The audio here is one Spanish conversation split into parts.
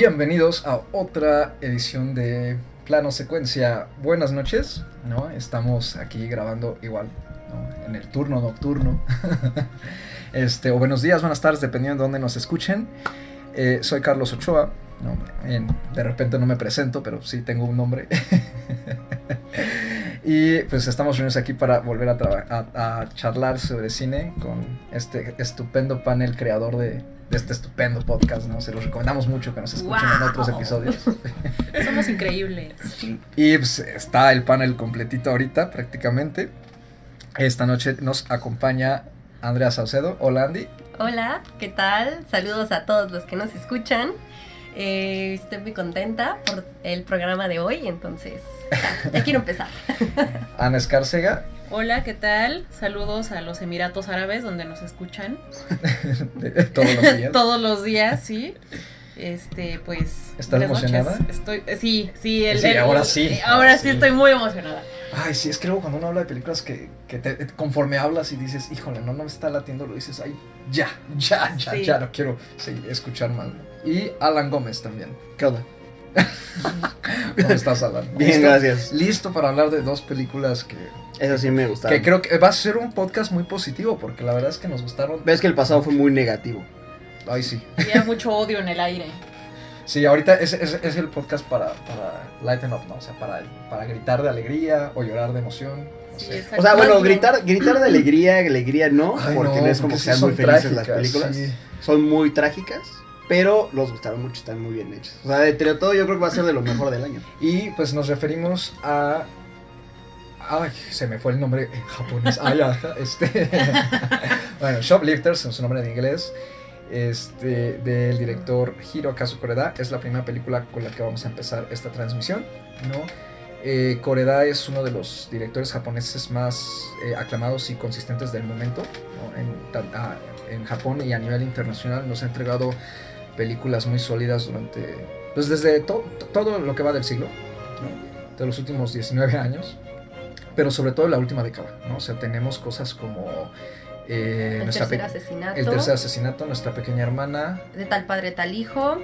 Bienvenidos a otra edición de Plano Secuencia. Buenas noches, ¿no? Estamos aquí grabando igual. En el turno nocturno. este, o buenos días, buenas tardes, dependiendo de dónde nos escuchen. Eh, soy Carlos Ochoa. de repente no me presento, pero sí tengo un nombre. y pues estamos reunidos aquí para volver a, a- a charlar sobre cine con este estupendo panel creador de, de este estupendo podcast. ¿no? Se los recomendamos mucho que nos escuchen en otros episodios. Somos increíbles. Y pues, está el panel completito ahorita prácticamente. Esta noche nos acompaña Andrea Saucedo. Hola Andy. Hola, ¿qué tal? Saludos a todos los que nos escuchan. Eh, estoy muy contenta por el programa de hoy, entonces ya, ya quiero empezar. Ana Escárcega. Hola, ¿qué tal? Saludos a los Emiratos Árabes donde nos escuchan todos los días. todos los días, sí. Este, pues. ¿Estás emocionada? noches. Estoy, eh, sí, sí, el- Sí, el- ahora sí. Ahora Ahora sí sí. estoy muy emocionada. Ay, sí, es que luego cuando uno habla de películas que, que te- conforme hablas y dices, híjole, no, no me está latiendo, lo dices, ay, ya, ya, ya, Sí. ya, no quiero escuchar más. Y Alan Gómez también. ¿Qué onda? ¿Cómo estás, Alan? Bien, ¿Listo? gracias. Listo para hablar de dos películas que, Eso sí me gustaron. que creo que va a ser un podcast muy positivo, porque la verdad es que nos gustaron. Ves que el pasado fue muy negativo. Ay, sí. Había mucho odio en el aire. Sí, ahorita es, es, es el podcast para, para lighten up, ¿no? O sea, para, para gritar de alegría o llorar de emoción. no Sí, sé. exacto. O sea, bueno, gritar, gritar de alegría, alegría no, Ay, porque no, es como que sean son muy felices las trágicas, películas. sí. Son muy trágicas, pero los gustaron mucho, están muy bien hechas. O sea, de entre todo yo creo que va a ser de lo mejor del año. Y pues nos referimos a. Ay, se me fue el nombre en japonés. Ay, este. bueno, Shoplifters es su nombre en inglés. Este, del director Hirokazu Koreda. Es la primera película con la que vamos a empezar esta transmisión. ¿no? Eh, Koreda es uno de los directores japoneses más eh, aclamados y consistentes del momento. ¿no? En, ah, en Japón y a nivel internacional nos ha entregado películas muy sólidas durante. Pues desde to- todo lo que va del siglo ¿no? de los últimos 19 años, pero sobre todo en la última década, ¿no? O sea, tenemos cosas como eh, El nuestra tercer asesinato. el tercer asesinato, nuestra pequeña hermana De tal padre, tal hijo.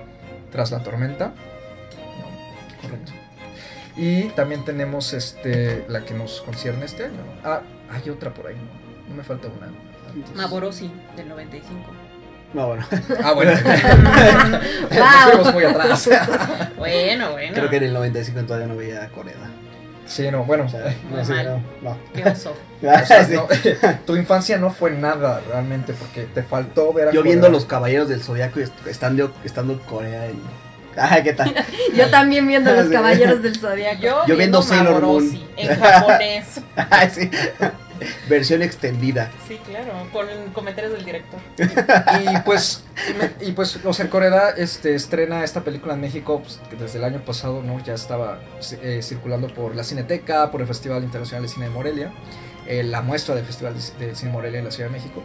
tras la tormenta, ¿no? correcto. Y también tenemos este la que nos concierne este año. Ah, hay otra por ahí, no, no me falta una. antes. Maborosi, del 95. No, bueno, Ah, bueno. Nos Wow. fuimos muy atrás. Bueno, bueno. creo que en el 95 todavía no veía Corea. Sí, no, bueno. O sea, no, sí, no, no. Qué oso. o sea, Sí. no, tu infancia no fue nada realmente porque te faltó ver a Yo viendo los caballeros del zodiaco y est- estando, estando en Corea en. Ay, ¿qué tal? Yo también viendo los caballeros del zodiaco. Yo, Yo viendo Sailor Maborosi, Moon. en japonés. Ay, sí. Versión extendida. Sí, claro, con comentarios del director. Y pues, y, me- y pues, o sea, Coreda este, estrena esta película en México pues, que desde el año pasado, ¿no? Ya estaba eh, circulando por la Cineteca, por el Festival Internacional de Cine de Morelia, eh, la muestra del Festival de, de Cine Morelia en la Ciudad de México,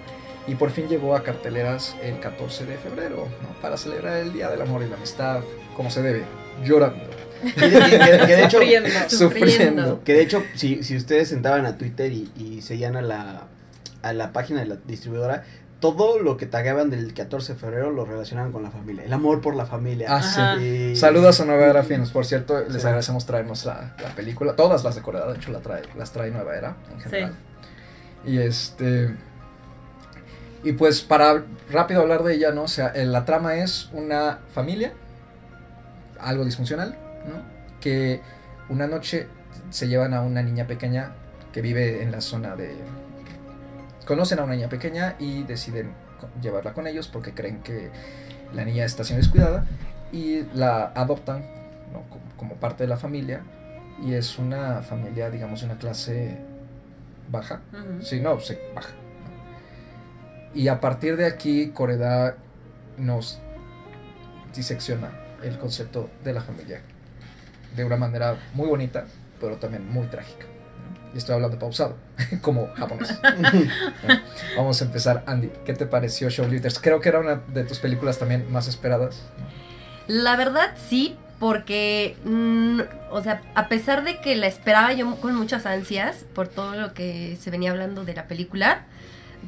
y por fin llegó a carteleras el 14 de febrero, ¿no? Para celebrar el Día del Amor y la Amistad, como se debe, llorando, Que, que- que- que de hecho, Sufriendo. sufriendo. Que de hecho, si, si ustedes entraban a Twitter y, y seguían a la, a la página de la distribuidora, todo lo que tagaban del 14 de febrero lo relacionaban con la familia. El amor por la familia. Ah, sí. Saludos a Nueva Era Films, por cierto, les Sí. agradecemos traernos la, la película, todas las de Corea, de hecho la trae, las trae Nueva Era en general. Y este y pues para rápido hablar de ella, ¿no? O sea, eh, la trama es una familia algo disfuncional, ¿no? Que una noche se llevan a una niña pequeña que vive en la zona de conocen a una niña pequeña y deciden llevarla con ellos porque creen que la niña está siendo descuidada y la adoptan ¿no? como, parte de la familia y es una familia digamos de una clase baja Ujú. Sí, no, se baja. Y a partir de aquí, Coreda nos disecciona el concepto de la familia de una manera muy bonita, pero también muy trágica. ¿no? Y estoy hablando pausado, como japonés. Vamos a empezar, Andy. ¿Qué te pareció Shoplifters? Creo que era una de tus películas también más esperadas. La verdad sí, porque, mm, o sea, a pesar de que la esperaba yo con muchas ansias por todo lo que se venía hablando de la película,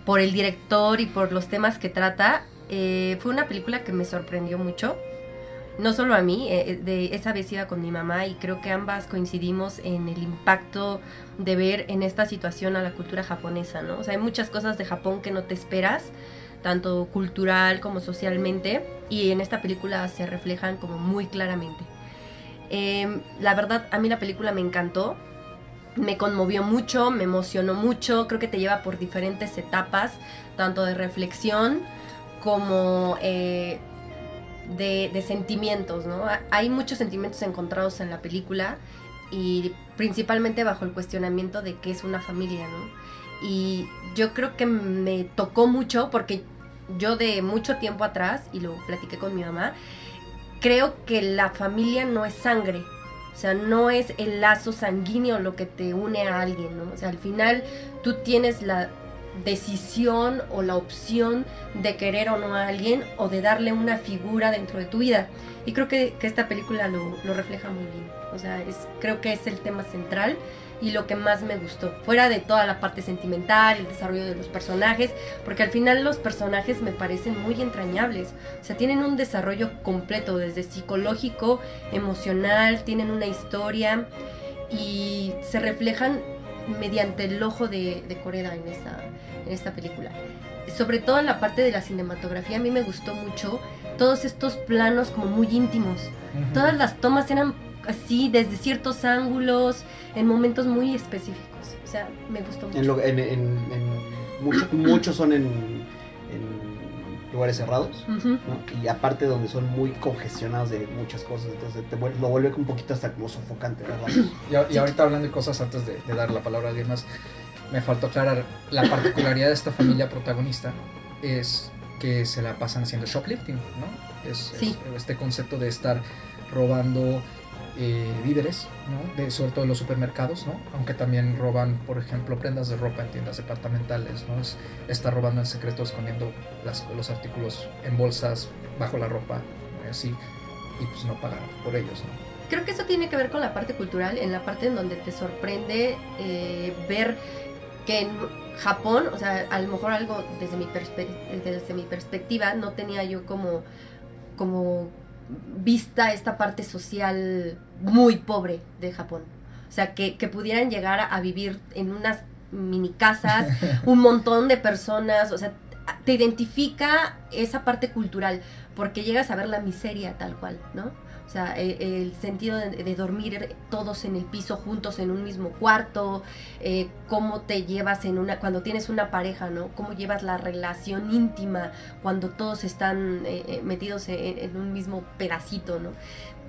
por el director y por los temas que trata, eh, fue una película que me sorprendió mucho. No solo a mí, eh, de esa vez iba con mi mamá y creo que ambas coincidimos en el impacto de ver en esta situación a la cultura japonesa, ¿no? O sea, hay muchas cosas de Japón que no te esperas, tanto cultural como socialmente, y en esta película se reflejan como muy claramente. Eh, la verdad, a mí la película me encantó, me conmovió mucho, me emocionó mucho, creo que te lleva por diferentes etapas, tanto de reflexión como eh, de, sentimientos, ¿no? Hay muchos sentimientos encontrados en la película y principalmente bajo el cuestionamiento de qué es una familia, ¿no? Y yo creo que me tocó mucho porque yo de mucho tiempo atrás, y lo platiqué con mi mamá, creo que la familia no es sangre, o sea, no es el lazo sanguíneo lo que te une a alguien, ¿no? O sea, al final tú tienes la decisión o la opción de querer o no a alguien o de darle una figura dentro de tu vida. Y creo que, que esta película lo, lo, refleja muy bien. O sea, es, creo que es el tema central y lo que más me gustó. Fuera de toda la parte sentimental, el desarrollo de los personajes, porque al final los personajes me parecen muy entrañables. O sea, tienen un desarrollo completo, desde psicológico, emocional, tienen una historia y se reflejan mediante el ojo de, de Coreda en esta, en esta película. Sobre todo en la parte de la cinematografía, a mí me gustó mucho todos estos planos como muy íntimos. Uh -huh. Todas las tomas eran así, desde ciertos ángulos, en momentos muy específicos. O sea, me gustó mucho. En lo, en, en, en mucho, muchos son en, lugares cerrados, uh -huh. ¿no? y aparte donde son muy congestionados de muchas cosas, entonces te vuelve, lo vuelve un poquito hasta como sofocante, ¿verdad? y, y, ahorita hablando de cosas antes de, de dar la palabra a alguien más, me faltó aclarar la particularidad de esta familia protagonista es que se la pasan haciendo shoplifting, ¿no? Es, sí. es este concepto de estar robando eh, víveres, ¿no? De, sobre todo en los supermercados, ¿no? Aunque también roban, por ejemplo, prendas de ropa en tiendas departamentales, ¿no? Es, está robando en secreto, escondiendo las, los artículos en bolsas bajo la ropa, así, y pues no pagan por ellos, ¿no? Creo que eso tiene que ver con la parte cultural, en la parte en donde te sorprende eh, ver que en Japón, o sea, a lo mejor algo desde mi, desde mi perspectiva, no tenía yo como, como vista esta parte social muy pobre de Japón. O sea, que, que pudieran llegar a, a, vivir en unas mini casas, un montón de personas, o sea, te identifica esa parte cultural, porque llegas a ver la miseria tal cual, ¿no? O sea, el, el sentido de, dormir todos en el piso juntos en un mismo cuarto, eh, cómo te llevas en una, cuando tienes una pareja, ¿no? Cómo llevas la relación íntima cuando todos están eh, metidos en, en, un mismo pedacito, ¿no?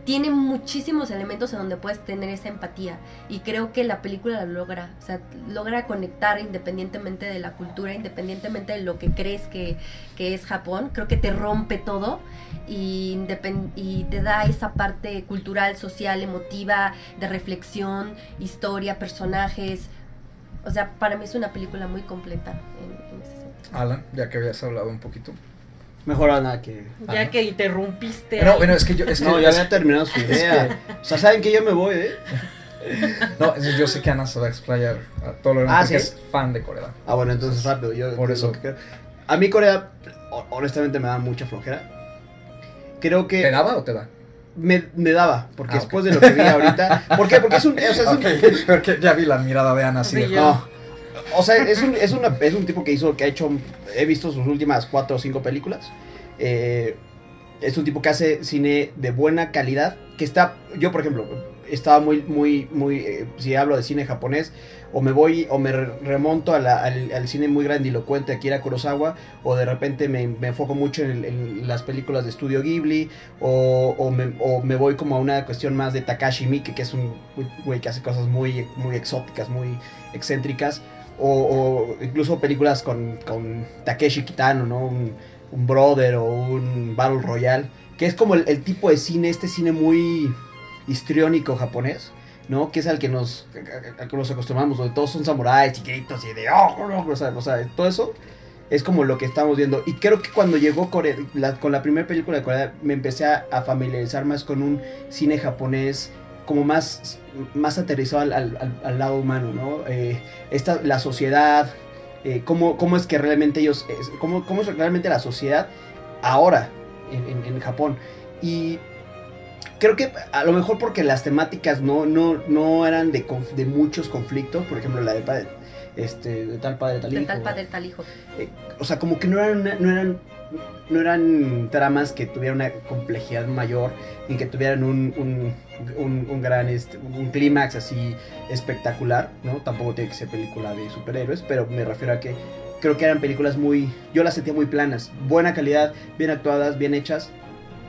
Tiene muchísimos elementos en donde puedes tener esa empatía y creo que la película lo logra, o sea, logra conectar independientemente de la cultura, independientemente de lo que crees que, que es Japón, creo que te rompe todo y, y, te da esa parte cultural, social, emotiva, de reflexión, historia, personajes. O sea, para mí es una película muy completa. Alan, ya que habías hablado un poquito. Mejor Ana que. Ya que interrumpiste. No, bueno, es que yo. Es que, no, ya había terminado su idea. Es que... O sea, saben que yo me voy, ¿eh? No, yo sé que Ana se va a explayar a todo lo ah, que ¿sí? es fan de Corea. Ah, bueno, entonces rápido. Yo, Por eso. A mí Corea, honestamente, me da mucha flojera. Creo que. ¿Te daba o te da? Me, me daba, porque ah, después okay. de lo que vi ahorita. ¿Por qué? Porque es un. O sea, es okay. un... Porque ya vi la mirada de Ana así Sí, de. No. O sea, es un, es, una, es un tipo que hizo, que ha hecho, he visto sus últimas cuatro o cinco películas. Eh, es un tipo que hace cine de buena calidad, que está, yo por ejemplo, estaba muy, muy, muy, eh, si hablo de cine japonés, o me voy, o me remonto a al, al, cine muy grandilocuente de Akira Kurosawa, o de repente me, me enfoco mucho en, en, las películas de estudio Ghibli, o, o, me, o, me, voy como a una cuestión más de Takashi Miike, que es un güey que hace cosas muy, muy exóticas, muy excéntricas, o, o incluso películas con, con Takeshi Kitano, ¿no? Un, Brother o un Battle Royale, que es como el, tipo de cine, este cine muy histriónico japonés, ¿no? Que es al que nos, al que nos acostumbramos, donde todos son samuráis chiquitos y de oh, oh, o, sea, o sea, todo eso es como lo que estamos viendo. Y creo que cuando llegó Corea, con la primera película de Corea, me empecé a, familiarizar más con un cine japonés como más, más aterrizado al, al, al lado humano, ¿no? Eh, esta, la sociedad, eh, cómo, cómo, es que realmente ellos, cómo, cómo, es realmente la sociedad ahora en, en, en Japón. Y creo que a lo mejor porque las temáticas no, no, no eran de, de muchos conflictos, por ejemplo la de, padre, este, de tal padre, tal hijo. De tal padre, tal hijo. eh, o sea, como que no eran, no eran, no eran tramas que tuvieran una complejidad mayor y que tuvieran un, un, un- gran, este, un clímax así espectacular, ¿no? Tampoco tiene que ser película de superhéroes, pero me refiero a que creo que eran películas muy, yo las sentía muy planas, buena calidad, bien actuadas, bien hechas,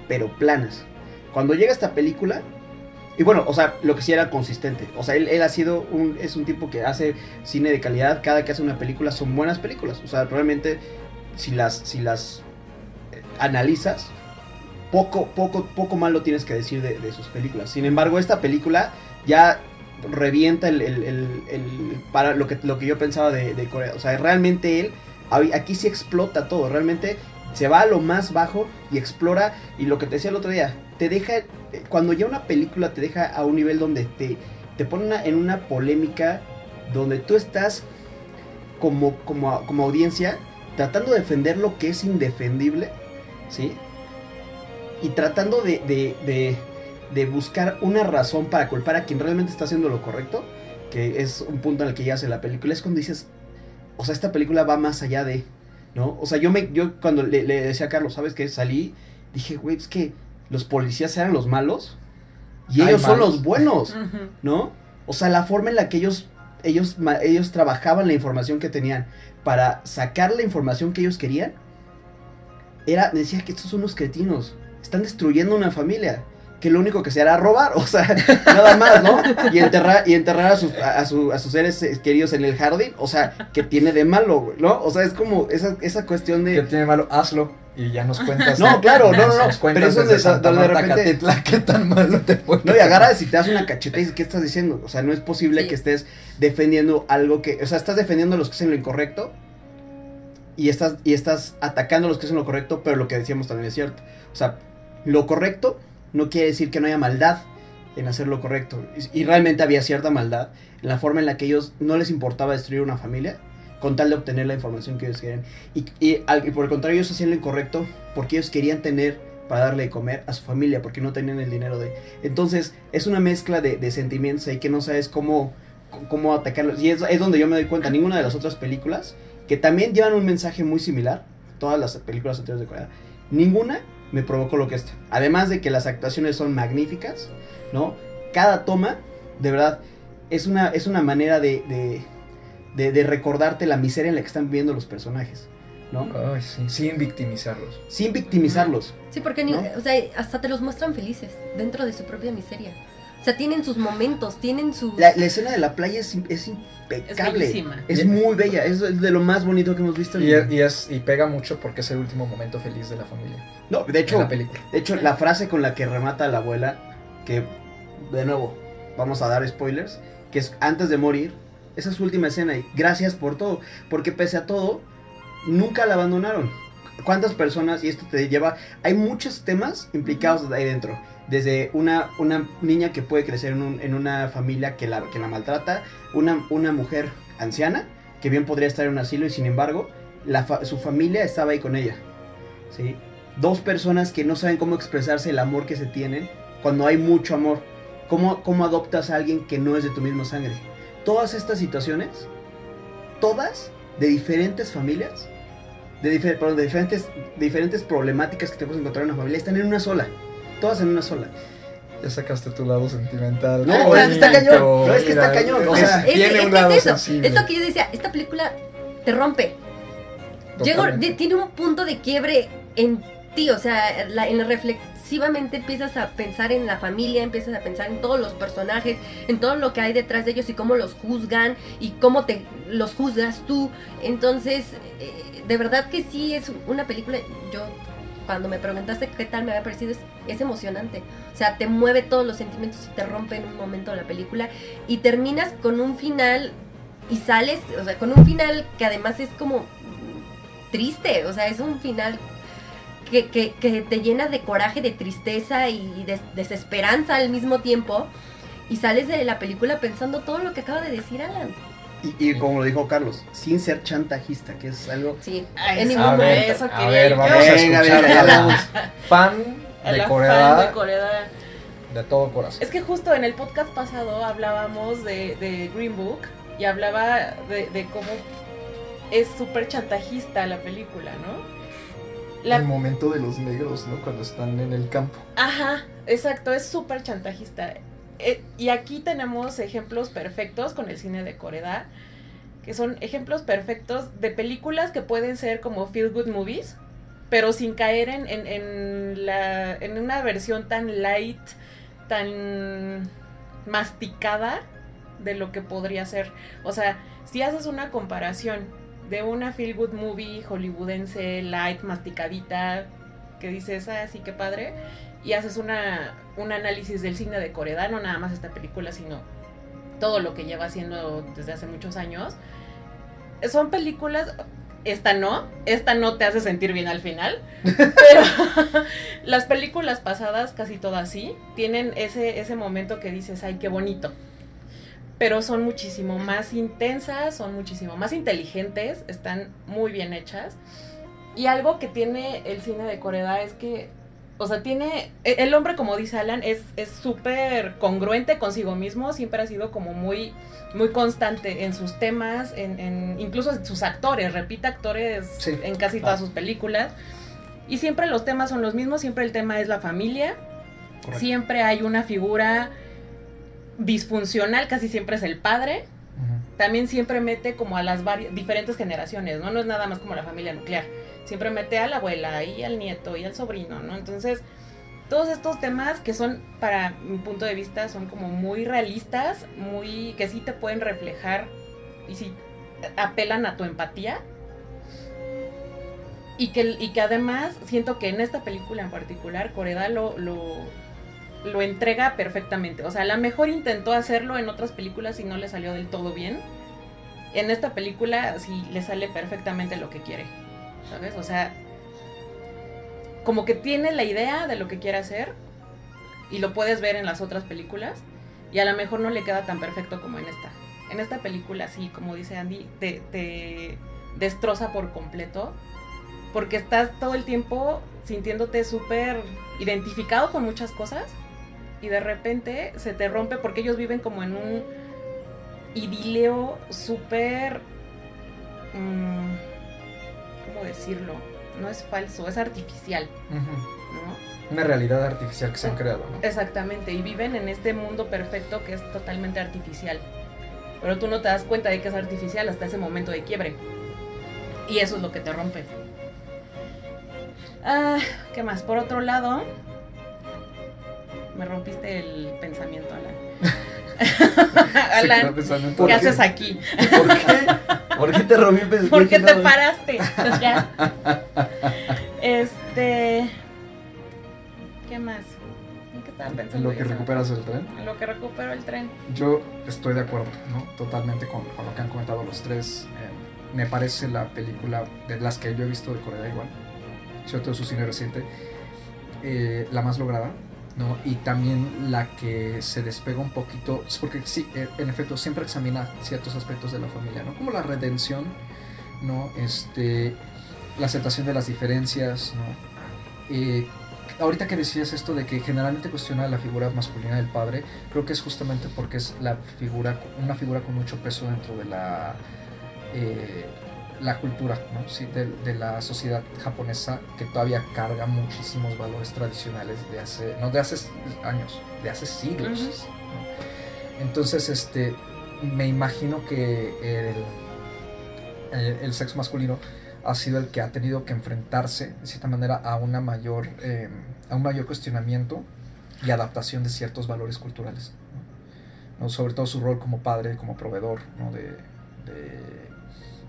pero planas. Cuando llega esta película, y bueno, o sea, lo que sí era consistente. O sea, él, él ha sido un, es un tipo que hace cine de calidad. Cada que hace una película son buenas películas. O sea, realmente, si las, si las analizas, poco, poco, poco malo tienes que decir de, sus películas. Sin embargo, esta película ya revienta el, el- para lo que, lo que yo pensaba de, Corea. O sea, realmente él, aquí sí explota todo. Realmente se va a lo más bajo y explora. Y lo que te decía el otro día, te deja, cuando ya una película te deja a un nivel donde te, te pone en una polémica donde tú estás como, como, como audiencia tratando de defender lo que es indefendible, ¿sí? Y tratando de, de, de, de buscar una razón para culpar a quien realmente está haciendo lo correcto, que es un punto en el que ya hace la película, es cuando dices, o sea, esta película va más allá de, ¿no? O sea, yo me, yo cuando le, le decía a Carlos, ¿sabes qué? Salí, dije, güey, es que los policías eran los malos y ellos son los buenos. ¿no? O sea, la forma en la que ellos, ellos, ellos trabajaban la información que tenían para sacar la información que ellos querían, era, decía que estos son unos cretinos, están destruyendo una familia, que lo único que se hará robar, o sea, nada más, ¿no? Y enterrar, y enterrar a, sus, a, a su- a sus seres eh, queridos en el jardín, o sea, que tiene de malo, güey, ¿no? O sea, es como esa, esa cuestión ¿Qué de... tiene malo? Hazlo. Y ya nos cuentas. No, claro, no, no, no, Nos cuentas pero eso desde de- Santa de- de repente- Catitla, qué tan malo te fue. No, y agarras y te das una cacheta y dices, ¿qué estás diciendo? O sea, no es posible Sí. que estés defendiendo algo que, o sea, estás defendiendo a los que hacen lo incorrecto y estás, y estás atacando a los que hacen lo correcto, pero lo que decíamos también es cierto. O sea, lo correcto no quiere decir que no haya maldad en hacer lo correcto. Y, y realmente había cierta maldad en la forma en la que ellos no les importaba destruir una familia con tal de obtener la información que ellos querían. Y, y al- y por el contrario, ellos hacían lo incorrecto porque ellos querían tener para darle de comer a su familia, porque no tenían el dinero de... Entonces, es una mezcla de, de sentimientos ahí que no sabes cómo, cómo atacarlos. Y es, es donde yo me doy cuenta, ninguna de las otras películas, que también llevan un mensaje muy similar, todas las películas anteriores de Corea, ninguna me provocó lo que esta. Además de que las actuaciones son magníficas, ¿no? Cada toma, de verdad, es una, es una manera de, de, de, de recordarte la miseria en la que están viviendo los personajes, ¿no? Ay, sí, sin victimizarlos. Sin victimizarlos. Sí, porque ni- ¿No? o sea, hasta te los muestran felices dentro de su propia miseria. O sea, tienen sus momentos, tienen sus... La, la escena de la playa es, es Es impecable. Es Y- muy bella, es de lo más bonito que hemos visto. Y, es- y, es, y pega mucho porque es el último momento feliz de la familia. no, de hecho, la película. de hecho, la frase con la que remata la abuela, que de nuevo, vamos a dar spoilers, que es antes de morir, esa es su última escena y gracias por todo, porque pese a todo, nunca la abandonaron. ¿Cuántas personas, y esto te lleva, hay muchos temas implicados ahí dentro, desde una, una niña que puede crecer en, un- en una familia que la, que la maltrata, una, una mujer anciana que bien podría estar en un asilo y sin embargo su familia estaba ahí con ella. ¿sí? Dos personas que no saben cómo expresarse el amor que se tienen cuando hay mucho amor. ¿Cómo, cómo adoptas a alguien que no es de tu misma sangre? Todas estas situaciones, todas de diferentes familias, de diferentes, de diferentes problemáticas que te puedes encontrar en una familia, están en una sola. Todas en una sola. Ya sacaste tu lado sentimental. No, Qué es que está cañón, no, es que está cañón, o es- sea, Es, tiene es un que es lado eso, sensible. es lo que yo decía, esta película te rompe. Llega- de- tiene un punto de quiebre en ti, o sea, la- en la reflexivamente empiezas a pensar en la familia, empiezas a pensar en todos los personajes, en todo lo que hay detrás de ellos y cómo los juzgan y cómo te los juzgas tú. Entonces, eh, de verdad que sí es una película, yo cuando me preguntaste qué tal me había parecido, es, emocionante. O sea, te mueve todos los sentimientos y te rompe en un momento la película y terminas con un final y sales, o sea, con un final que además es como triste, o sea, es un final que, que- que te llena de coraje, de tristeza y de desesperanza al mismo tiempo. Y sales de la película pensando todo lo que acaba de decir Alan. Y, y como lo dijo Carlos, sin ser chantajista, que es algo... Sí, A en eso, ningún A ver, eso a vamos a escuchar. fan de Corea. fan de Corea. de todo corazón. Es que justo en el podcast pasado hablábamos de, de Green Book y hablaba de, de cómo es súper chantajista la película, ¿no? La- El momento de los negros, ¿no? Cuando están en el campo. Ajá, exacto, es súper chantajista. Eh, y aquí tenemos ejemplos perfectos con el cine de Coreda, que son ejemplos perfectos de películas que pueden ser como feel good movies, pero sin caer en, en, en la, en una versión tan light, tan masticada de lo que podría ser. O sea, si haces una comparación de una feel good movie hollywoodense, light, masticadita, que dices, ah, sí, qué padre, y haces una, un análisis del cine de Coreda, no nada más esta película, sino todo lo que lleva haciendo desde hace muchos años. Son películas, esta no, esta no te hace sentir bien al final, pero las películas pasadas, casi todas sí, tienen ese, ese momento que dices, ay, qué bonito. Pero son muchísimo más intensas, son muchísimo más inteligentes, están muy bien hechas. Y algo que tiene el cine de Coreda es que, o sea, tiene, e- el hombre, como dice Alan, es es súper congruente consigo mismo, siempre ha sido como muy, muy constante en sus temas, en, en- incluso en sus actores, repite actores Sí. en casi todas Ah. sus películas. Y siempre los temas son los mismos, siempre el tema es la familia, Correcto. siempre hay una figura disfuncional, casi siempre es el padre, también siempre mete como a las diferentes generaciones, ¿no? No es nada más como la familia nuclear. Siempre mete a la abuela y al nieto y al sobrino, ¿no? Entonces, todos estos temas que son, para mi punto de vista, son como muy realistas, muy que sí te pueden reflejar y sí apelan a tu empatía. Y que, y que además siento que en esta película en particular, Coreda lo, lo, lo entrega perfectamente. O sea, a lo mejor intentó hacerlo en otras películas y no le salió del todo bien. En esta película sí le sale perfectamente lo que quiere. ¿Sabes? O sea, como que tiene la idea de lo que quiere hacer y lo puedes ver en las otras películas y a lo mejor no le queda tan perfecto como en esta. En esta película sí, como dice Andy, te, destroza por completo porque estás todo el tiempo sintiéndote súper identificado con muchas cosas y de repente se te rompe porque ellos viven como en un idilio súper... mm, ¿Cómo decirlo? No es falso, es artificial. ¿no? Una realidad artificial que se han creado, ¿no? Exactamente, y viven en este mundo perfecto que es totalmente artificial. Pero tú no te das cuenta de que es artificial hasta ese momento de quiebre. Y eso es lo que te rompe. Ah, ¿Qué más? Por otro lado, me rompiste el pensamiento, Alan. Alan, pensando en ¿qué todo. qué? haces aquí? ¿Por qué? ¿Por qué te rompí el ¿Por qué te paraste? Ya. Este. ¿Qué más? ¿En qué estaba En pensando? lo que recuperas el tren. En lo que recupero el tren. Yo estoy de acuerdo, ¿no? Totalmente con, con lo que han comentado los tres. Eh, me parece la película de las que yo he visto de Corea igual, sobre todo su cine reciente, eh, la más lograda, ¿no? Y también la que se despega un poquito, porque sí, eh, en efecto, siempre examina ciertos aspectos de la familia, ¿no? Como la redención, ¿no? Este, la aceptación de las diferencias, ¿no? Eh, ahorita que decías esto de que generalmente cuestiona la figura masculina del padre, creo que es justamente porque es la figura, una figura con mucho peso dentro de la, eh, la cultura, ¿no? Sí, de, de la sociedad japonesa que todavía carga muchísimos valores tradicionales de hace, no de hace años, de hace siglos. ¿no? Entonces, este, me imagino que el, el, el sexo masculino ha sido el que ha tenido que enfrentarse de cierta manera a una mayor eh, a un mayor cuestionamiento y adaptación de ciertos valores culturales ¿no? ¿no? sobre todo su rol como padre como proveedor ¿no? de, de,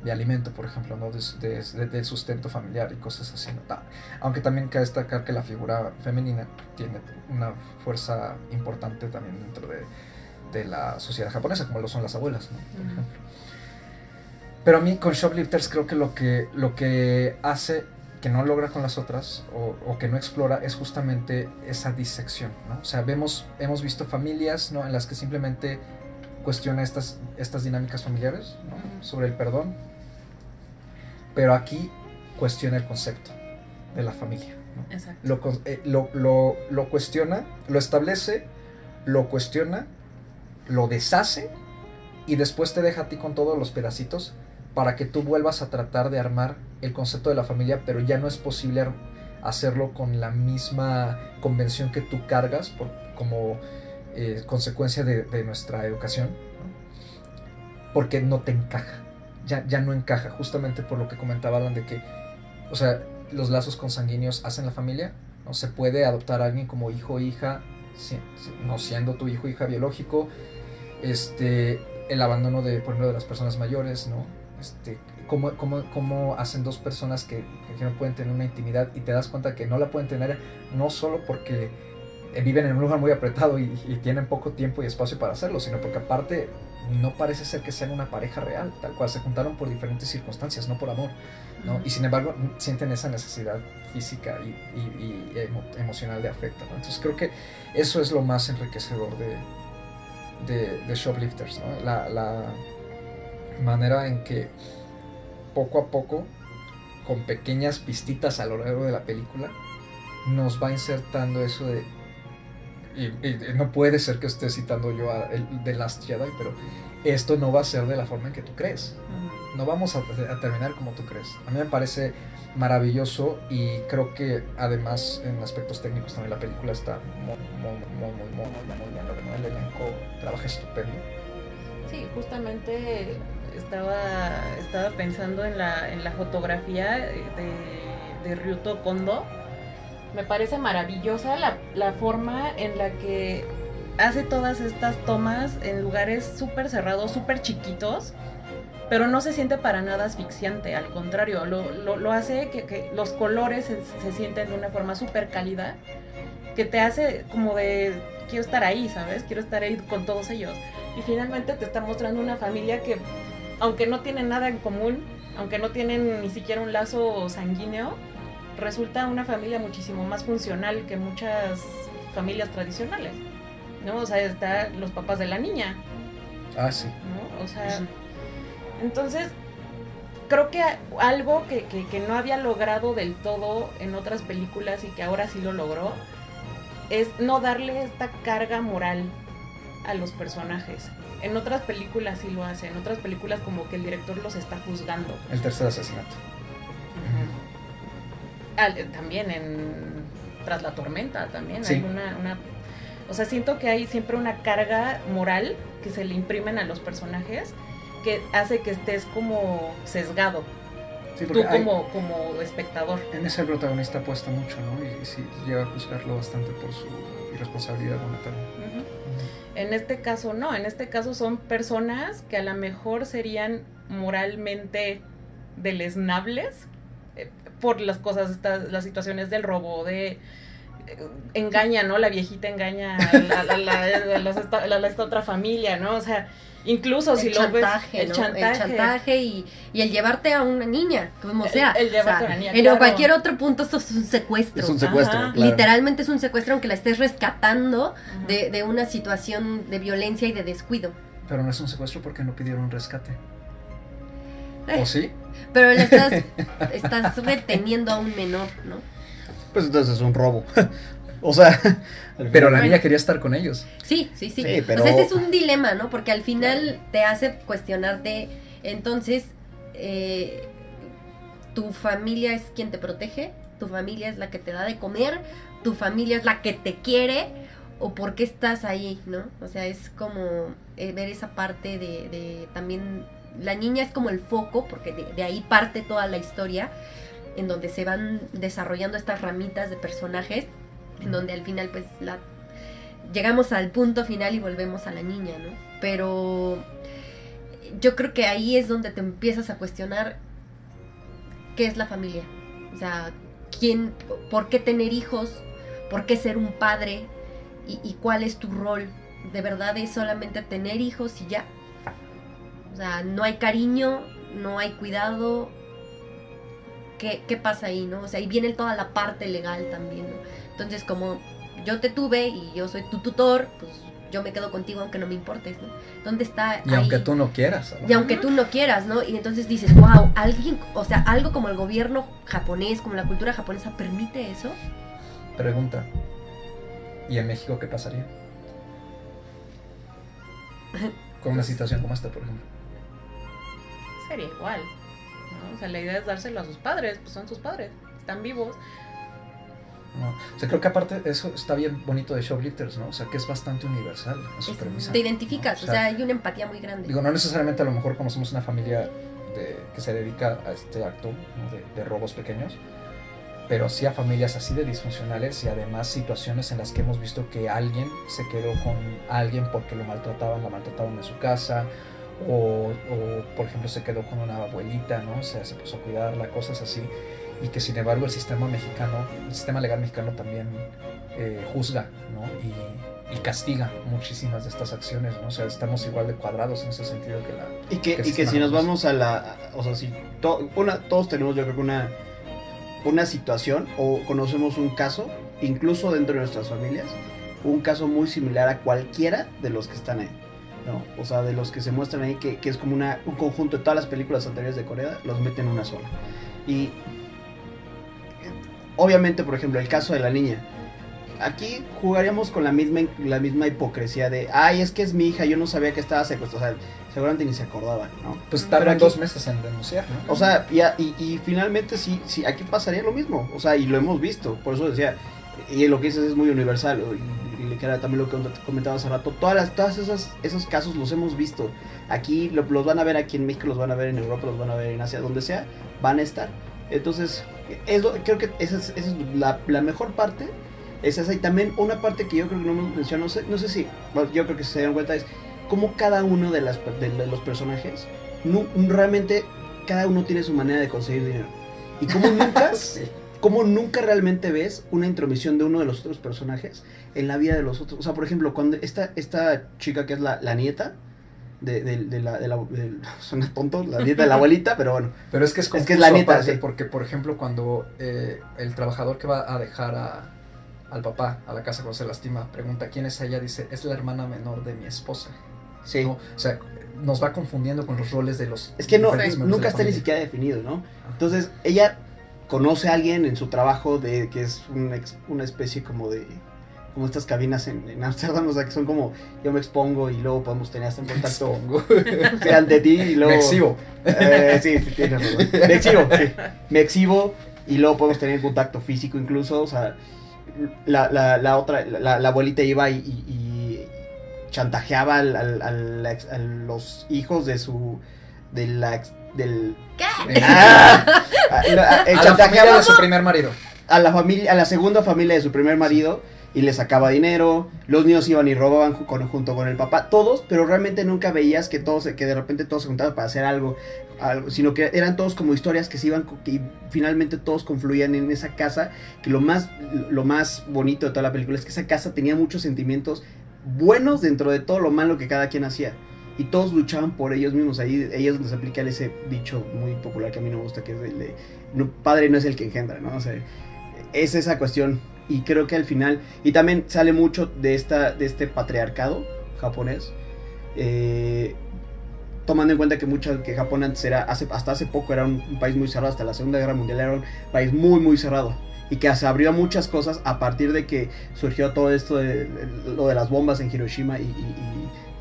de alimento por ejemplo ¿no? de, de, de, del sustento familiar y cosas así ¿no? Aunque también cabe destacar que la figura femenina tiene una fuerza importante también dentro de, de la sociedad japonesa como lo son las abuelas ¿no? por ejemplo pero a mí con Shoplifters creo que lo que, lo que hace que no logra con las otras o, o que no explora es justamente esa disección, ¿no? O sea, vemos, hemos visto familias, ¿no? En las que simplemente cuestiona estas, estas dinámicas familiares, ¿no? Sobre el perdón. Pero aquí cuestiona el concepto de la familia, ¿no? Exacto. Lo, eh, lo, lo- lo cuestiona, lo establece, lo cuestiona, lo deshace y después te deja a ti con todos los pedacitos para que tú vuelvas a tratar de armar el concepto de la familia, pero ya no es posible hacerlo con la misma convención que tú cargas por, como eh, consecuencia de, de nuestra educación, ¿no? porque no te encaja, ya, ya no encaja, justamente por lo que comentaba Alan de que, o sea, los lazos consanguíneos hacen la familia, ¿no? Se puede adoptar a alguien como hijo o hija, si- no siendo tu hijo o hija biológico, este, el abandono de, por ejemplo, de las personas mayores, ¿no? Este, cómo, cómo, cómo hacen dos personas que, que no pueden tener una intimidad y te das cuenta que no la pueden tener no solo porque viven en un lugar muy apretado y, y tienen poco tiempo y espacio para hacerlo, sino porque aparte no parece ser que sean una pareja real, tal cual se juntaron por diferentes circunstancias, no por amor, ¿no? Y sin embargo sienten esa necesidad física y, y- y emo- emocional de afecto, ¿no? Entonces creo que eso es lo más enriquecedor de, de, de Shoplifters, ¿no? La, la manera en que poco a poco, con pequeñas pistitas a lo largo de la película, nos va insertando eso de... Y, no puede ser que esté citando yo a el, The Last Jedi, pero esto no va a ser de la forma en que tú crees. No vamos a, a terminar como tú crees. A mí me parece maravilloso y creo que además en aspectos técnicos también la película está muy, muy, muy, muy, muy, muy, muy bien. El elenco trabaja estupendo. Sí, justamente estaba, estaba pensando en la, en la fotografía de, de Ryuto Kondo. Me parece maravillosa la, la forma en la que hace todas estas tomas en lugares súper cerrados, súper chiquitos, pero no se siente para nada asfixiante, al contrario, lo, lo- hace que, que los colores se, se sienten de una forma súper cálida, que te hace como de, quiero estar ahí, ¿sabes? Quiero estar ahí con todos ellos. Y finalmente te está mostrando una familia que, aunque no tienen nada en común, aunque no tienen ni siquiera un lazo sanguíneo, resulta una familia muchísimo más funcional que muchas familias tradicionales. ¿No? O sea, está los papás de la niña, Ah, sí. ¿no? O sea, entonces creo que algo que, que- que no había logrado del todo en otras películas y que ahora sí lo logró es no darle esta carga moral a los personajes. En otras películas sí lo hace, en otras películas como que el director los está juzgando. El tercer asesinato. También en Tras la tormenta también Sí. hay una, una- o sea, siento que hay siempre una carga moral que se le imprimen a los personajes que hace que estés como sesgado, Sí, tú hay- como, como espectador. en ese protagonista apuesta mucho, ¿no? Y, y sí llega a juzgarlo bastante por su irresponsabilidad monetaria. Ujú. En este caso no, en este caso son personas que a lo mejor serían moralmente deleznables eh, por las cosas, estas, las situaciones del robo, de eh, engaña, ¿no? La viejita engaña a, la- a la- esta, a la- esta otra familia, ¿no? O sea, incluso si el lo ves, chantaje, el ¿no? chantaje. El chantaje y, y el llevarte a una niña, como El- sea. el llevarte O sea, a una niña, En claro. cualquier otro punto esto es un secuestro. Es un secuestro, claro. Literalmente es un secuestro aunque la estés rescatando de, de una situación de violencia y de descuido. Pero no es un secuestro porque no pidieron rescate. ¿O sí? Pero le estás, estás reteniendo a un menor, ¿no? Pues entonces es un robo. o sea. Pero la niña quería estar con ellos. Sí, sí, sí. Sí, pero- O sea, ese es un dilema, ¿no? Porque al final te hace cuestionarte, entonces, eh, tu familia es quien te protege, tu familia es la que te da de comer, tu familia es la que te quiere, o por qué estás ahí, ¿no? O sea, es como eh, ver esa parte de, de también, la niña es como el foco, porque de, de ahí parte toda la historia, en donde se van desarrollando estas ramitas de personajes, en donde al final pues la llegamos al punto final y volvemos a la niña, ¿no? Pero yo creo que ahí es donde te empiezas a cuestionar qué es la familia. O sea, quién, por qué tener hijos, por qué ser un padre y, y cuál es tu rol. De verdad es solamente tener hijos y ya. O sea, no hay cariño, no hay cuidado. ¿Qué, qué pasa ahí, no? O sea, ahí viene toda la parte legal también, ¿no? Entonces, como yo te tuve y yo soy tu tutor, pues yo me quedo contigo aunque no me importes, ¿no? ¿Dónde está Y ahí? aunque tú no quieras. ¿no? Y aunque tú no quieras, ¿no? Y entonces dices, wow, alguien, o sea, algo como el gobierno japonés, como la cultura japonesa, ¿permite eso? Pregunta. ¿Y en México qué pasaría? Con una situación como esta, por ejemplo. Sería igual. ¿no? O sea, la idea es dárselo a sus padres, pues son sus padres, están vivos. ¿no? O sea, creo que aparte eso está bien bonito de Shoplifters, ¿no? O sea, que es bastante universal en su Es- premisa. te identificas, ¿no? o sea, hay una empatía muy grande. Digo, no necesariamente a lo mejor conocemos una familia de- que se dedica a este acto ¿no? de, de robos pequeños, pero sí a familias así de disfuncionales y además situaciones en las que hemos visto que alguien se quedó con alguien porque lo maltrataban, la maltrataban en su casa, o, o, por ejemplo se quedó con una abuelita, ¿no? O sea, se puso a cuidarla, cosas así, y que sin embargo el sistema mexicano, el sistema legal mexicano también eh, juzga, ¿no? Y, y castiga muchísimas de estas acciones, ¿no? O sea, estamos igual de cuadrados en ese sentido que la... Y que, Que y que si nos vamos. vamos a la. O sea, si to- una, todos tenemos, yo creo que una, una situación o conocemos un caso, incluso dentro de nuestras familias, un caso muy similar a cualquiera de los que están ahí. ¿No? O sea, de los que se muestran ahí, que, que es como una, un conjunto de todas las películas anteriores de Corea, los meten en una sola. Y. Obviamente, por ejemplo, el caso de la niña. Aquí jugaríamos con la misma, la misma hipocresía de, ay, es que es mi hija, yo no sabía que estaba secuestrada. O sea, seguramente ni se acordaban, ¿no? Pues tardan dos meses en denunciar, ¿no? O sea, y, y, y finalmente sí, sí, aquí pasaría lo mismo. O sea, y lo hemos visto. Por eso decía, y lo que dices es muy universal. Y, que era también lo que comentaba hace rato. Todas las, todas esas, esos casos los hemos visto. Aquí lo- los van a ver aquí en México, los van a ver en Europa, los van a ver en Asia, donde sea, van a estar. Entonces, eso, creo que esa es, esa es la, la mejor parte. Es esa. Y también una parte que yo creo que no hemos mencionado, no sé, no sé si, bueno, yo creo que se dieron cuenta, es cómo cada uno de, las, de, de los personajes nu- realmente cada uno tiene su manera de conseguir dinero. Y como nunca, Sí. Como nunca realmente ves una intromisión de uno de los otros personajes en la vida de los otros. O sea, por ejemplo, cuando esta, esta chica que es la, la nieta de, de- de la, de la de- suena tonto, la nieta de la abuelita, pero bueno. Pero es que es Es que es la aparte, sí. porque por ejemplo cuando eh, el trabajador que va a dejar a, al papá a la casa cuando se lastima pregunta quién es ella, dice es la hermana menor de mi esposa. Sí. ¿no? O sea, nos va confundiendo con los roles de los Es que no, miembros nunca está ni siquiera definido, ¿no? Entonces, ella conoce a alguien en su trabajo de que es un ex- una especie como de como estas cabinas en, Amsterdam, o sea, que son como yo me expongo y luego podemos tener hasta en contacto ante ti y luego Me exhibo. Eh, sí, sí, tienes razón. Me exhibo, sí. Me exhibo y luego podemos tener contacto físico incluso, o sea, la, la, la otra, la, la abuelita iba y, y- y chantajeaba al, al- a los hijos de su, de la, ex- del... ¿Qué? ¡Ah! A- la- eh, a la chantajeaba familia de su primer marido. a la familia, a la segunda familia de su primer marido y le sacaba dinero, los niños iban y robaban con- junto con el papá, todos, pero realmente nunca veías que todos, se- que de repente todos se juntaban para hacer algo, algo, sino que eran todos como historias que se iban, que finalmente todos confluían en esa casa, que lo más, lo más bonito de toda la película es que esa casa tenía muchos sentimientos buenos dentro de todo lo malo que cada quien hacía. Y todos luchaban por ellos mismos. Ahí ellos nos aplican ese dicho muy popular que a mí no me gusta, que es el de no, padre no es el que engendra, ¿no? O sea, es esa cuestión. Y creo que al final, y también sale mucho de, esta, de este patriarcado japonés, eh, tomando en cuenta que mucho, que Japón antes era, hace, hasta hace poco era un, un país muy cerrado, hasta la Segunda Guerra Mundial era un país muy, muy cerrado. Y que se abrió a muchas cosas a partir de que surgió todo esto de, lo de las bombas en Hiroshima y, y-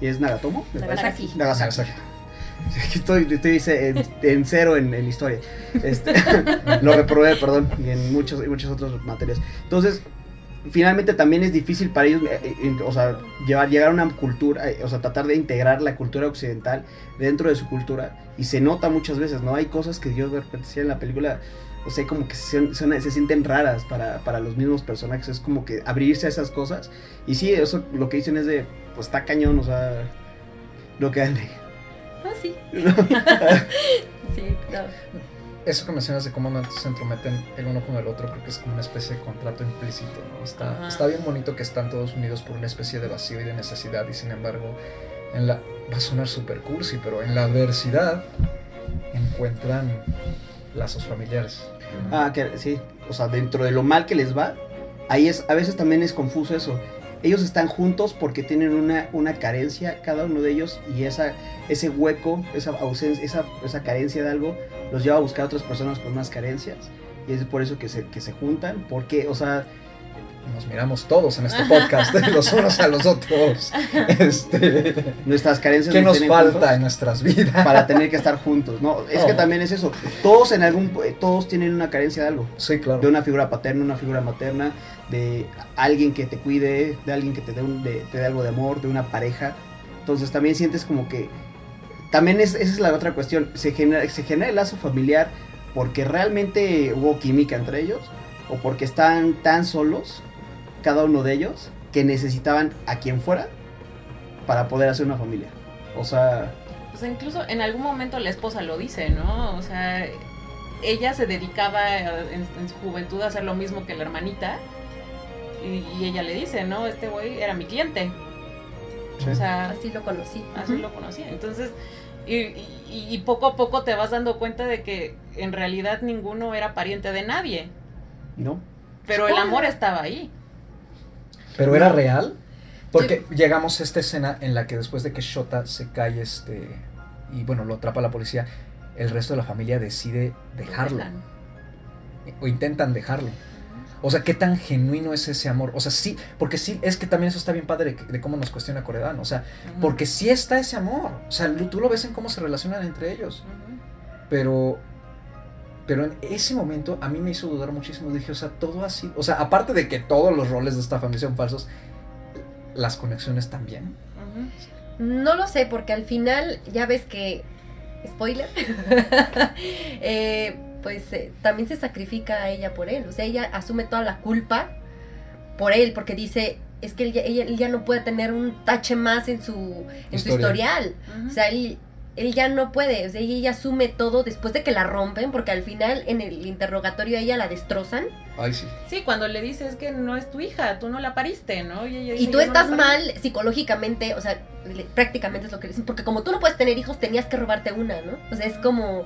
y- es Nagatomo. Nagasaki. Nagasaki. Estoy, estoy en, en cero en, en historia. Este, lo reprobé, perdón, y en muchos, y muchas otras materias. Entonces, finalmente también es difícil para ellos, eh, eh, o sea, llevar, llegar a una cultura, eh, o sea, tratar de integrar la cultura occidental dentro de su cultura. Y se nota muchas veces, ¿no? Hay cosas que yo de repente decía en la película, o sea, como que se, se sienten raras para, para los mismos personajes. Es como que abrirse a esas cosas. Y sí, eso lo que dicen es de, pues está cañón, o sea, no quedan de... Ah, sí. sí, no. Eso que mencionas de cómo no se entrometen el uno con el otro, creo que es como una especie de contrato implícito, ¿no? Está, Ajá. está bien bonito que están todos unidos por una especie de vacío y de necesidad, y sin embargo, en la, va a sonar super cursi, pero en la adversidad encuentran lazos familiares. Ah, que sí, o sea, dentro de lo mal que les va, ahí es, a veces también es confuso eso. ellos están juntos porque tienen una, una carencia, cada uno de ellos, y esa, ese hueco, esa ausencia, esa, esa carencia de algo, los lleva a buscar a otras personas con más carencias. Y es por eso que se, que se juntan, porque, o sea, Nos miramos todos en este podcast, los unos a los otros. Este, nuestras carencias ¿Qué nos falta en nuestras vidas? para tener que estar juntos, ¿no? Es que también es eso. Todos en algún todos tienen una carencia de algo. Sí, claro. De una figura paterna, una figura materna, de alguien que te cuide, de alguien que te dé, un- de, te dé algo de amor, de una pareja. Entonces también sientes como que... También es, esa es la otra cuestión. Se genera, se genera el lazo familiar porque realmente hubo química entre ellos o porque están tan solos, cada uno de ellos, que necesitaban a quien fuera para poder hacer una familia. O sea, Pues incluso en algún momento la esposa lo dice, ¿no? O sea, ella se dedicaba eh, en, en su juventud a hacer lo mismo que la hermanita. Y, y ella le dice, ¿no? Este güey era mi cliente. O sea, Así lo conocí. así lo conocía. Entonces, y, y- y poco a poco te vas dando cuenta de que en realidad ninguno era pariente de nadie. ¿no? Pero el amor estaba ahí. Pero era real. Porque llegamos a esta escena en la que después de que Shota se cae este y bueno, lo atrapa la policía, el resto de la familia decide dejarlo o intentan dejarlo. O sea, qué tan genuino es ese amor. O sea, sí, porque sí, es que también eso está bien padre de, de cómo nos cuestiona Coredano. O sea, porque sí está ese amor. O sea, tú lo ves en cómo se relacionan entre ellos. Pero, pero en ese momento a mí me hizo dudar muchísimo. Dije, o sea, todo así. O sea, aparte de que todos los roles de esta familia son falsos, las conexiones también. No lo sé, porque al final ya ves que. Spoiler. eh, pues eh, también se sacrifica a ella por él. O sea, ella asume toda la culpa por él, porque dice. Es que él ya, ella- él ya no puede tener un tache más en su, en su Historial. historial. Ujú. O sea, él, él ya no puede. O sea, ella, ella asume todo después de que la rompen, porque al final en el interrogatorio a ella la destrozan. Ay, sí. Sí, cuando le dices que no es tu hija, tú no la pariste, ¿no? Y, ella Y dice, tú "Yo no la estás parí". mal psicológicamente, o sea, le- prácticamente es lo que le dicen, porque como tú no puedes tener hijos, tenías que robarte una, ¿no? O sea, es como...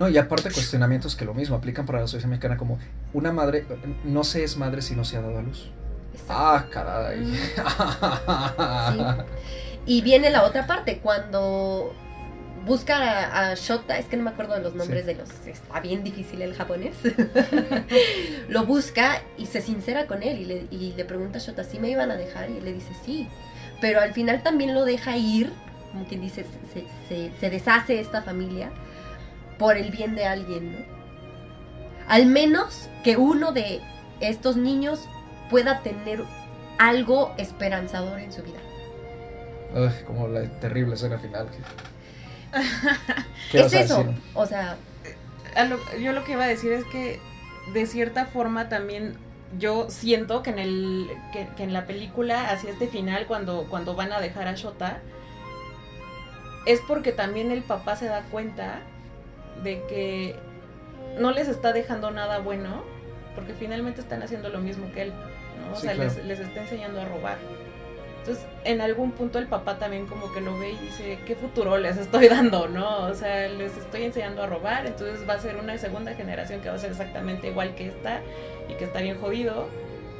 No, y aparte cuestionamientos que lo mismo aplican para la sociedad mexicana como una madre no se es madre si no se ha dado a luz. Ah, caray. Y viene la otra parte, cuando busca a, a Shota, es que no me acuerdo de los nombres Sí. de los, está bien difícil el japonés, lo busca y se sincera con él y le, y le pregunta a Shota, ¿sí me iban a dejar? Y él le dice, sí, pero al final también lo deja ir, como quien dice, se, se- se deshace esta familia por el bien de alguien, ¿no? Al menos que uno de estos niños pueda tener algo esperanzador en su vida. Como la terrible escena final. que- ¿Qué Es eso, decir? o sea, A lo- yo lo que iba a decir es que de cierta forma también yo siento que en el que, que en la película hacia este final cuando cuando van a dejar a Shota es porque también el papá se da cuenta de que no les está dejando nada bueno porque finalmente están haciendo lo mismo que él ¿no? o Sí, sea claro. les, les está enseñando a robar entonces en algún punto el papá también como que lo ve y dice qué futuro les estoy dando no o sea les estoy enseñando a robar entonces va a ser una segunda generación que va a ser exactamente igual que esta y que está bien jodido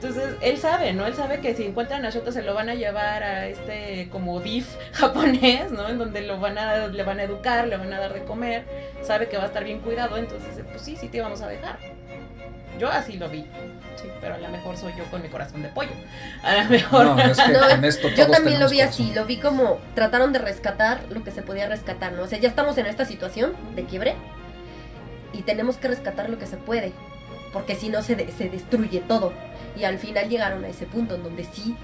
entonces él sabe, ¿no? Él sabe que si encuentran a Shota se lo van a llevar a este como DIF japonés, ¿no? En donde lo van a, le van a educar, le van a dar de comer, sabe que va a estar bien cuidado, entonces pues sí, sí te vamos a dejar. Yo así lo vi, sí, pero a lo mejor soy yo con mi corazón de pollo. A lo mejor. No, es que No, con esto yo todos también lo vi corazón. así, lo vi como trataron de rescatar lo que se podía rescatar, ¿no? O sea, ya estamos en esta situación de quiebre y tenemos que rescatar lo que se puede, porque si no se, de- se destruye todo. Y al final llegaron a ese punto en donde sí,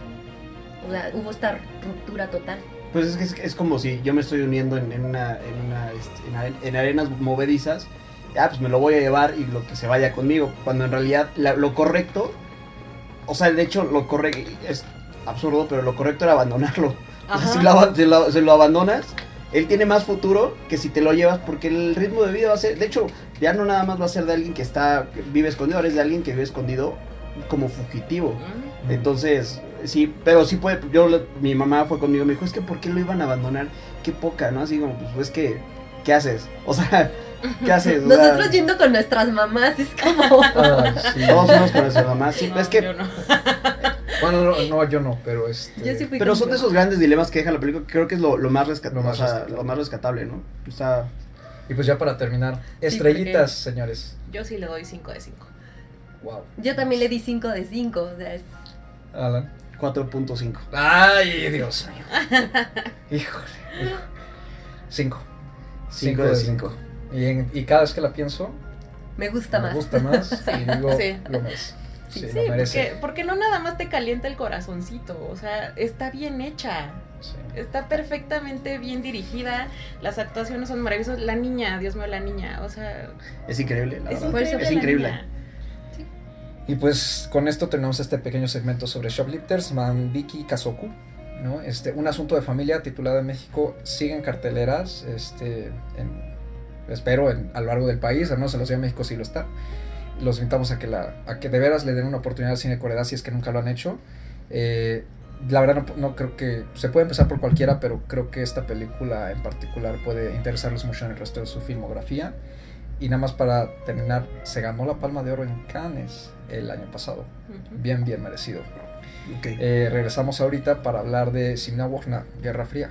o sea, hubo esta ruptura total. Pues es que es, es como si yo me estoy uniendo en, en una, en, una, este, en, en arenas movedizas. Ah, pues me lo voy a llevar y lo que se vaya conmigo. Cuando en realidad la- lo correcto, o sea, de hecho lo correcto es absurdo, pero lo correcto era abandonarlo. O sea, si lo, si lo- si lo abandonas, él tiene más futuro que si te lo llevas, porque el ritmo de vida va a ser, de hecho, ya no nada más va a ser de alguien que está, que vive escondido, ahora es de alguien que vive escondido como fugitivo. Mm. Entonces, sí, pero sí puede, yo, mi mamá fue conmigo, me dijo, es que ¿por qué lo iban a abandonar? Qué poca, ¿no? Así como, pues, es que, ¿qué haces? O sea, ¿qué haces? O sea, Nosotros yendo con nuestras mamás, es como... Ay, sí. todos somos con nuestra mamá, sí, No, es que yo no. Bueno, no, no, yo no, pero este. Yo sí fui Pero son de esos grandes dilemas que deja la película que creo que es lo, lo más, resca- Lo más o sea, rescatable. lo más rescatable, ¿no? O sea, Y pues ya para terminar, estrellitas, señores. Yo sí le doy 5 de 5. Wow. Yo también le di 5 de 5. O sea, es- Alan. 4.5. Ay, Dios mío. Híjole. hijo. Cinco. Cinco de cinco. Y, en- y cada vez que la pienso, me gusta me más. gusta más y digo, Sí. lo merece. Sí, porque, porque no nada más te calienta el corazoncito, o sea, está bien hecha, está perfectamente bien dirigida, las actuaciones son maravillosas, la niña, Dios mío, la niña, o sea, Es increíble, la es verdad. Increíble. Es increíble. Y pues con esto tenemos este pequeño segmento sobre shoplifters, Mandiki Kazoku, ¿no? Este, un asunto de familia titulado en México, sigue en carteleras, este, en- espero en- a lo largo del país, al menos en la Ciudad de México sí lo está. Los invitamos a que, la, a que de veras le den una oportunidad al cine de Corea si es que nunca lo han hecho. Eh, la verdad no, no creo que se puede empezar por cualquiera, pero creo que esta película en particular puede interesarles mucho en el resto de su filmografía. Y nada más para terminar, se ganó la Palma de Oro en Cannes el año pasado. Bien, bien merecido. Ok. Eh, regresamos ahorita para hablar de Simna Guerra Fría.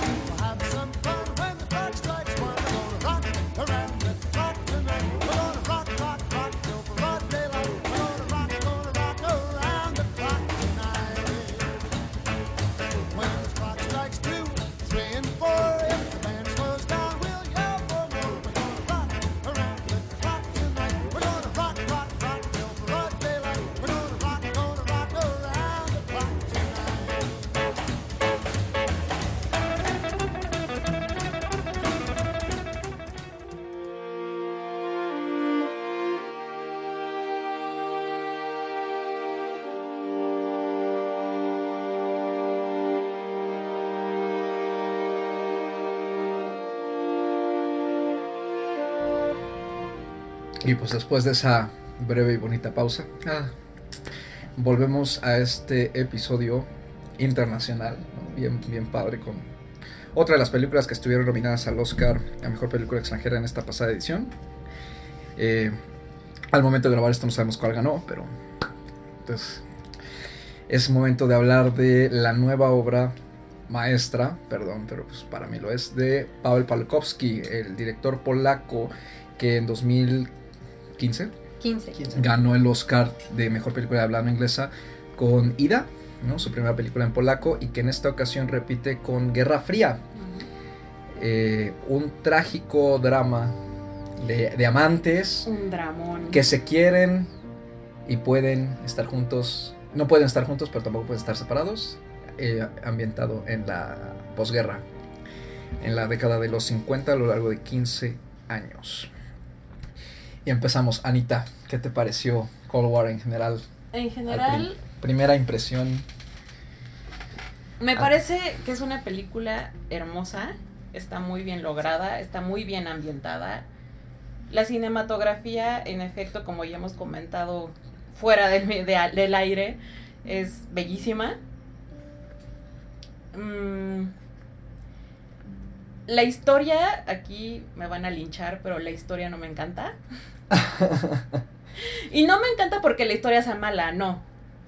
Y pues después de esa breve y bonita pausa, ah, volvemos a este episodio internacional, ¿no? bien, bien padre, con otra de las películas que estuvieron nominadas al Oscar a Mejor Película Extranjera en esta pasada edición. Eh, al momento de grabar esto no sabemos cuál ganó, pero entonces es momento de hablar de la nueva obra maestra, perdón, pero pues para mí lo es, de Paweł Palkowski, el director polaco que en 2015 15. ganó el Oscar de Mejor Película de Hablando Inglesa con Ida, ¿no? su primera película en polaco, y que en esta ocasión repite con Guerra Fría, eh, un trágico drama de, de amantes Un dramón. que se quieren y pueden estar juntos, no pueden estar juntos, pero tampoco pueden estar separados, eh, ambientado en la posguerra, en la década de los 50 a lo largo de 15 años. Y empezamos, Anita, ¿qué te pareció Cold War en general? En Al general, prim- primera impresión. me Ah. parece que es una película hermosa, está muy bien lograda, está muy bien ambientada. La cinematografía, en efecto, como ya hemos comentado fuera del, de- del aire, es bellísima. Mm, la historia, aquí me van a linchar, pero la historia no me encanta. y no me encanta porque la historia sea mala, no.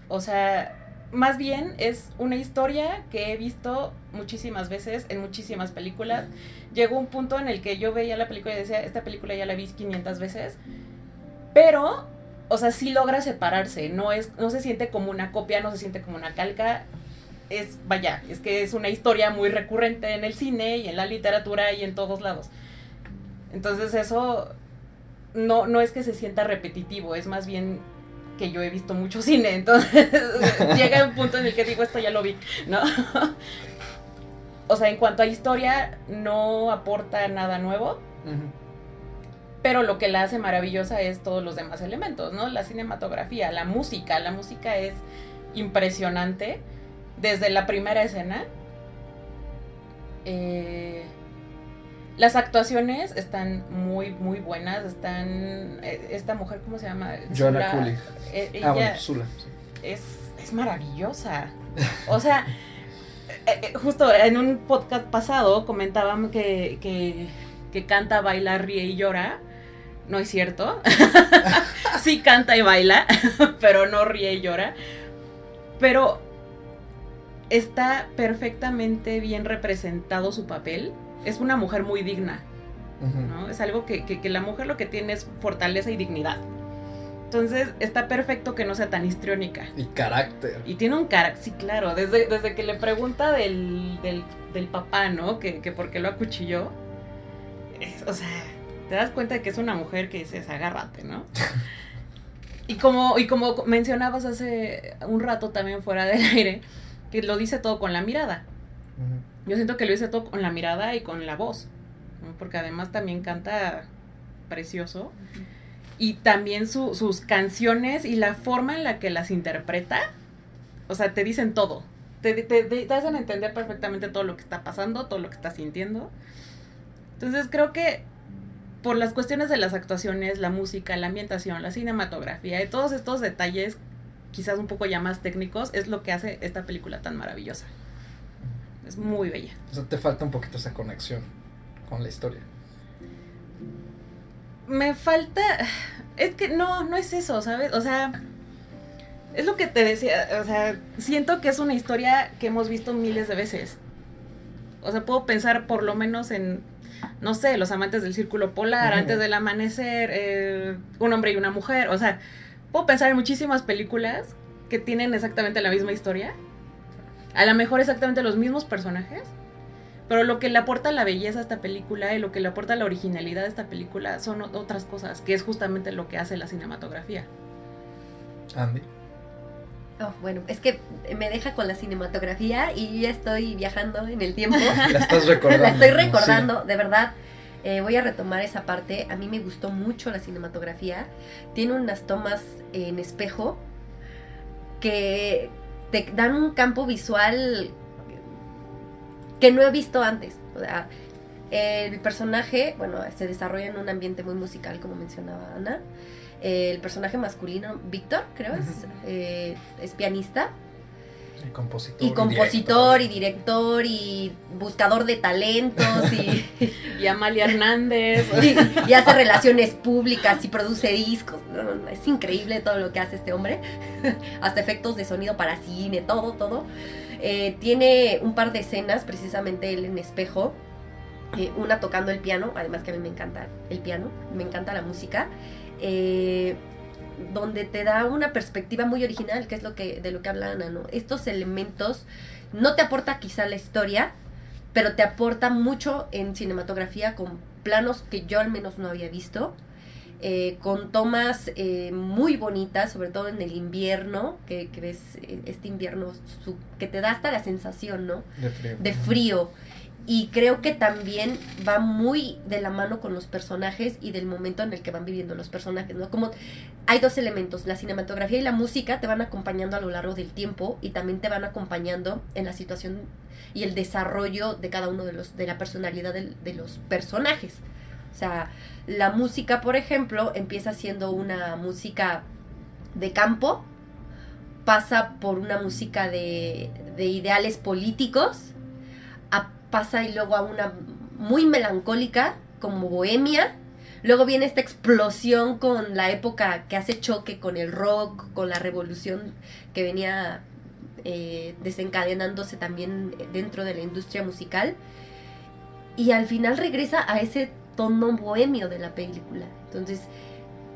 O sea, más bien es una historia que he visto muchísimas veces en muchísimas películas. Llegó un punto en el que yo veía la película y decía, esta película ya la vi 500 veces. Pero, o sea, sí logra separarse. No, es, no se siente como una copia, no se siente como una calca. Es, vaya, es que es una historia muy recurrente en el cine y en la literatura y en todos lados. Entonces eso no, no es que se sienta repetitivo, es más bien que yo he visto mucho cine, entonces llega un punto en el que digo esto ya lo vi, ¿no? o sea, en cuanto a historia, no aporta nada nuevo, pero lo que la hace maravillosa es todos los demás elementos, ¿no? La cinematografía, la música, la música es impresionante. Desde la primera escena. Eh, las actuaciones están muy, muy buenas. Están. eh, Esta mujer, ¿cómo se llama? Joanna Cooley. eh, Ah, bueno, Zula. es, es maravillosa. O sea, eh, justo en un podcast pasado comentaban que, que, que canta, baila, ríe y llora. No es cierto. sí canta y baila, pero no ríe y llora. Pero está perfectamente bien representado su papel. Es una mujer muy digna. ¿no? Es algo que, que- que la mujer lo que tiene es fortaleza y dignidad. Entonces está perfecto que no sea tan histriónica. Y carácter. Y tiene un carácter, sí, claro, desde, desde que le pregunta del, del, del papá, ¿no? Que, que por qué lo acuchilló. Es- o sea, te das cuenta de que es una mujer que dices, agárrate, ¿no? y, como, y como mencionabas hace un rato también fuera del aire, que lo dice todo con la mirada. Yo siento que lo dice todo con la mirada y con la voz, ¿no? porque además también canta precioso. Y también su- sus canciones y la forma en la que las interpreta, o sea, te dicen todo. Te, te, te- te hacen entender perfectamente todo lo que está pasando, todo lo que está sintiendo. Entonces creo que por las cuestiones de las actuaciones, la música, la ambientación, la cinematografía y todos estos detalles, quizás un poco ya más técnicos, es lo que hace esta película tan maravillosa. Es muy bella. O sea, te falta un poquito esa conexión con la historia. me falta. Es que no, no es eso, ¿sabes? O sea. Es lo que te decía. O sea, siento que es una historia que hemos visto miles de veces. O sea, puedo pensar por lo menos en. No sé, los amantes del círculo polar, antes del amanecer, eh, un hombre y una mujer. O sea, puedo pensar en muchísimas películas que tienen exactamente la misma historia. A lo mejor exactamente los mismos personajes. Pero lo que le aporta la belleza a esta película y lo que le aporta la originalidad a esta película son otras cosas, que es justamente lo que hace la cinematografía. Andy. Oh, bueno, es que me deja con la cinematografía y ya estoy viajando en el tiempo. La estás recordando. la estoy recordando, de verdad. Eh, voy a retomar esa parte. A mí me gustó mucho la cinematografía. Tiene unas tomas en espejo que te dan un campo visual que no he visto antes. O sea, el personaje, bueno, se desarrolla en un ambiente muy musical, como mencionaba Ana. El personaje masculino, Víctor, creo, es, eh, es pianista. Y compositor. y compositor y director. y buscador de talentos y, Y Amalia Hernández. y- y hace relaciones públicas y produce discos. Es increíble todo lo que hace este hombre. Hasta efectos de sonido para cine, todo, todo. Eh, tiene un par de escenas, precisamente él en espejo. eh, una tocando el piano, además que a mí me encanta el piano, me encanta la música. eh, donde te da una perspectiva muy original, que es lo que de lo que habla Ana, ¿no? Estos elementos no te aporta quizá la historia, pero te aporta mucho en cinematografía con planos que yo al menos no había visto, eh, con tomas eh, muy bonitas, sobre todo en el invierno, que, que ves eh, este invierno su- que te da hasta la sensación, ¿no? De frío. de frío. Y creo que también va muy de la mano con los personajes y del momento en el que van viviendo los personajes, ¿no? Como hay dos elementos, la cinematografía y la música te van acompañando a lo largo del tiempo y también te van acompañando en la situación y el desarrollo de cada uno de los de la personalidad de los personajes. O sea, la música, por ejemplo, empieza siendo una música de campo, pasa por una música de, de ideales políticos, pasa y luego a una muy melancólica, como bohemia. Luego viene esta explosión con la época que hace choque con el rock, con la revolución que venía eh, desencadenándose también dentro de la industria musical. Y al final regresa a ese tono bohemio de la película. Entonces,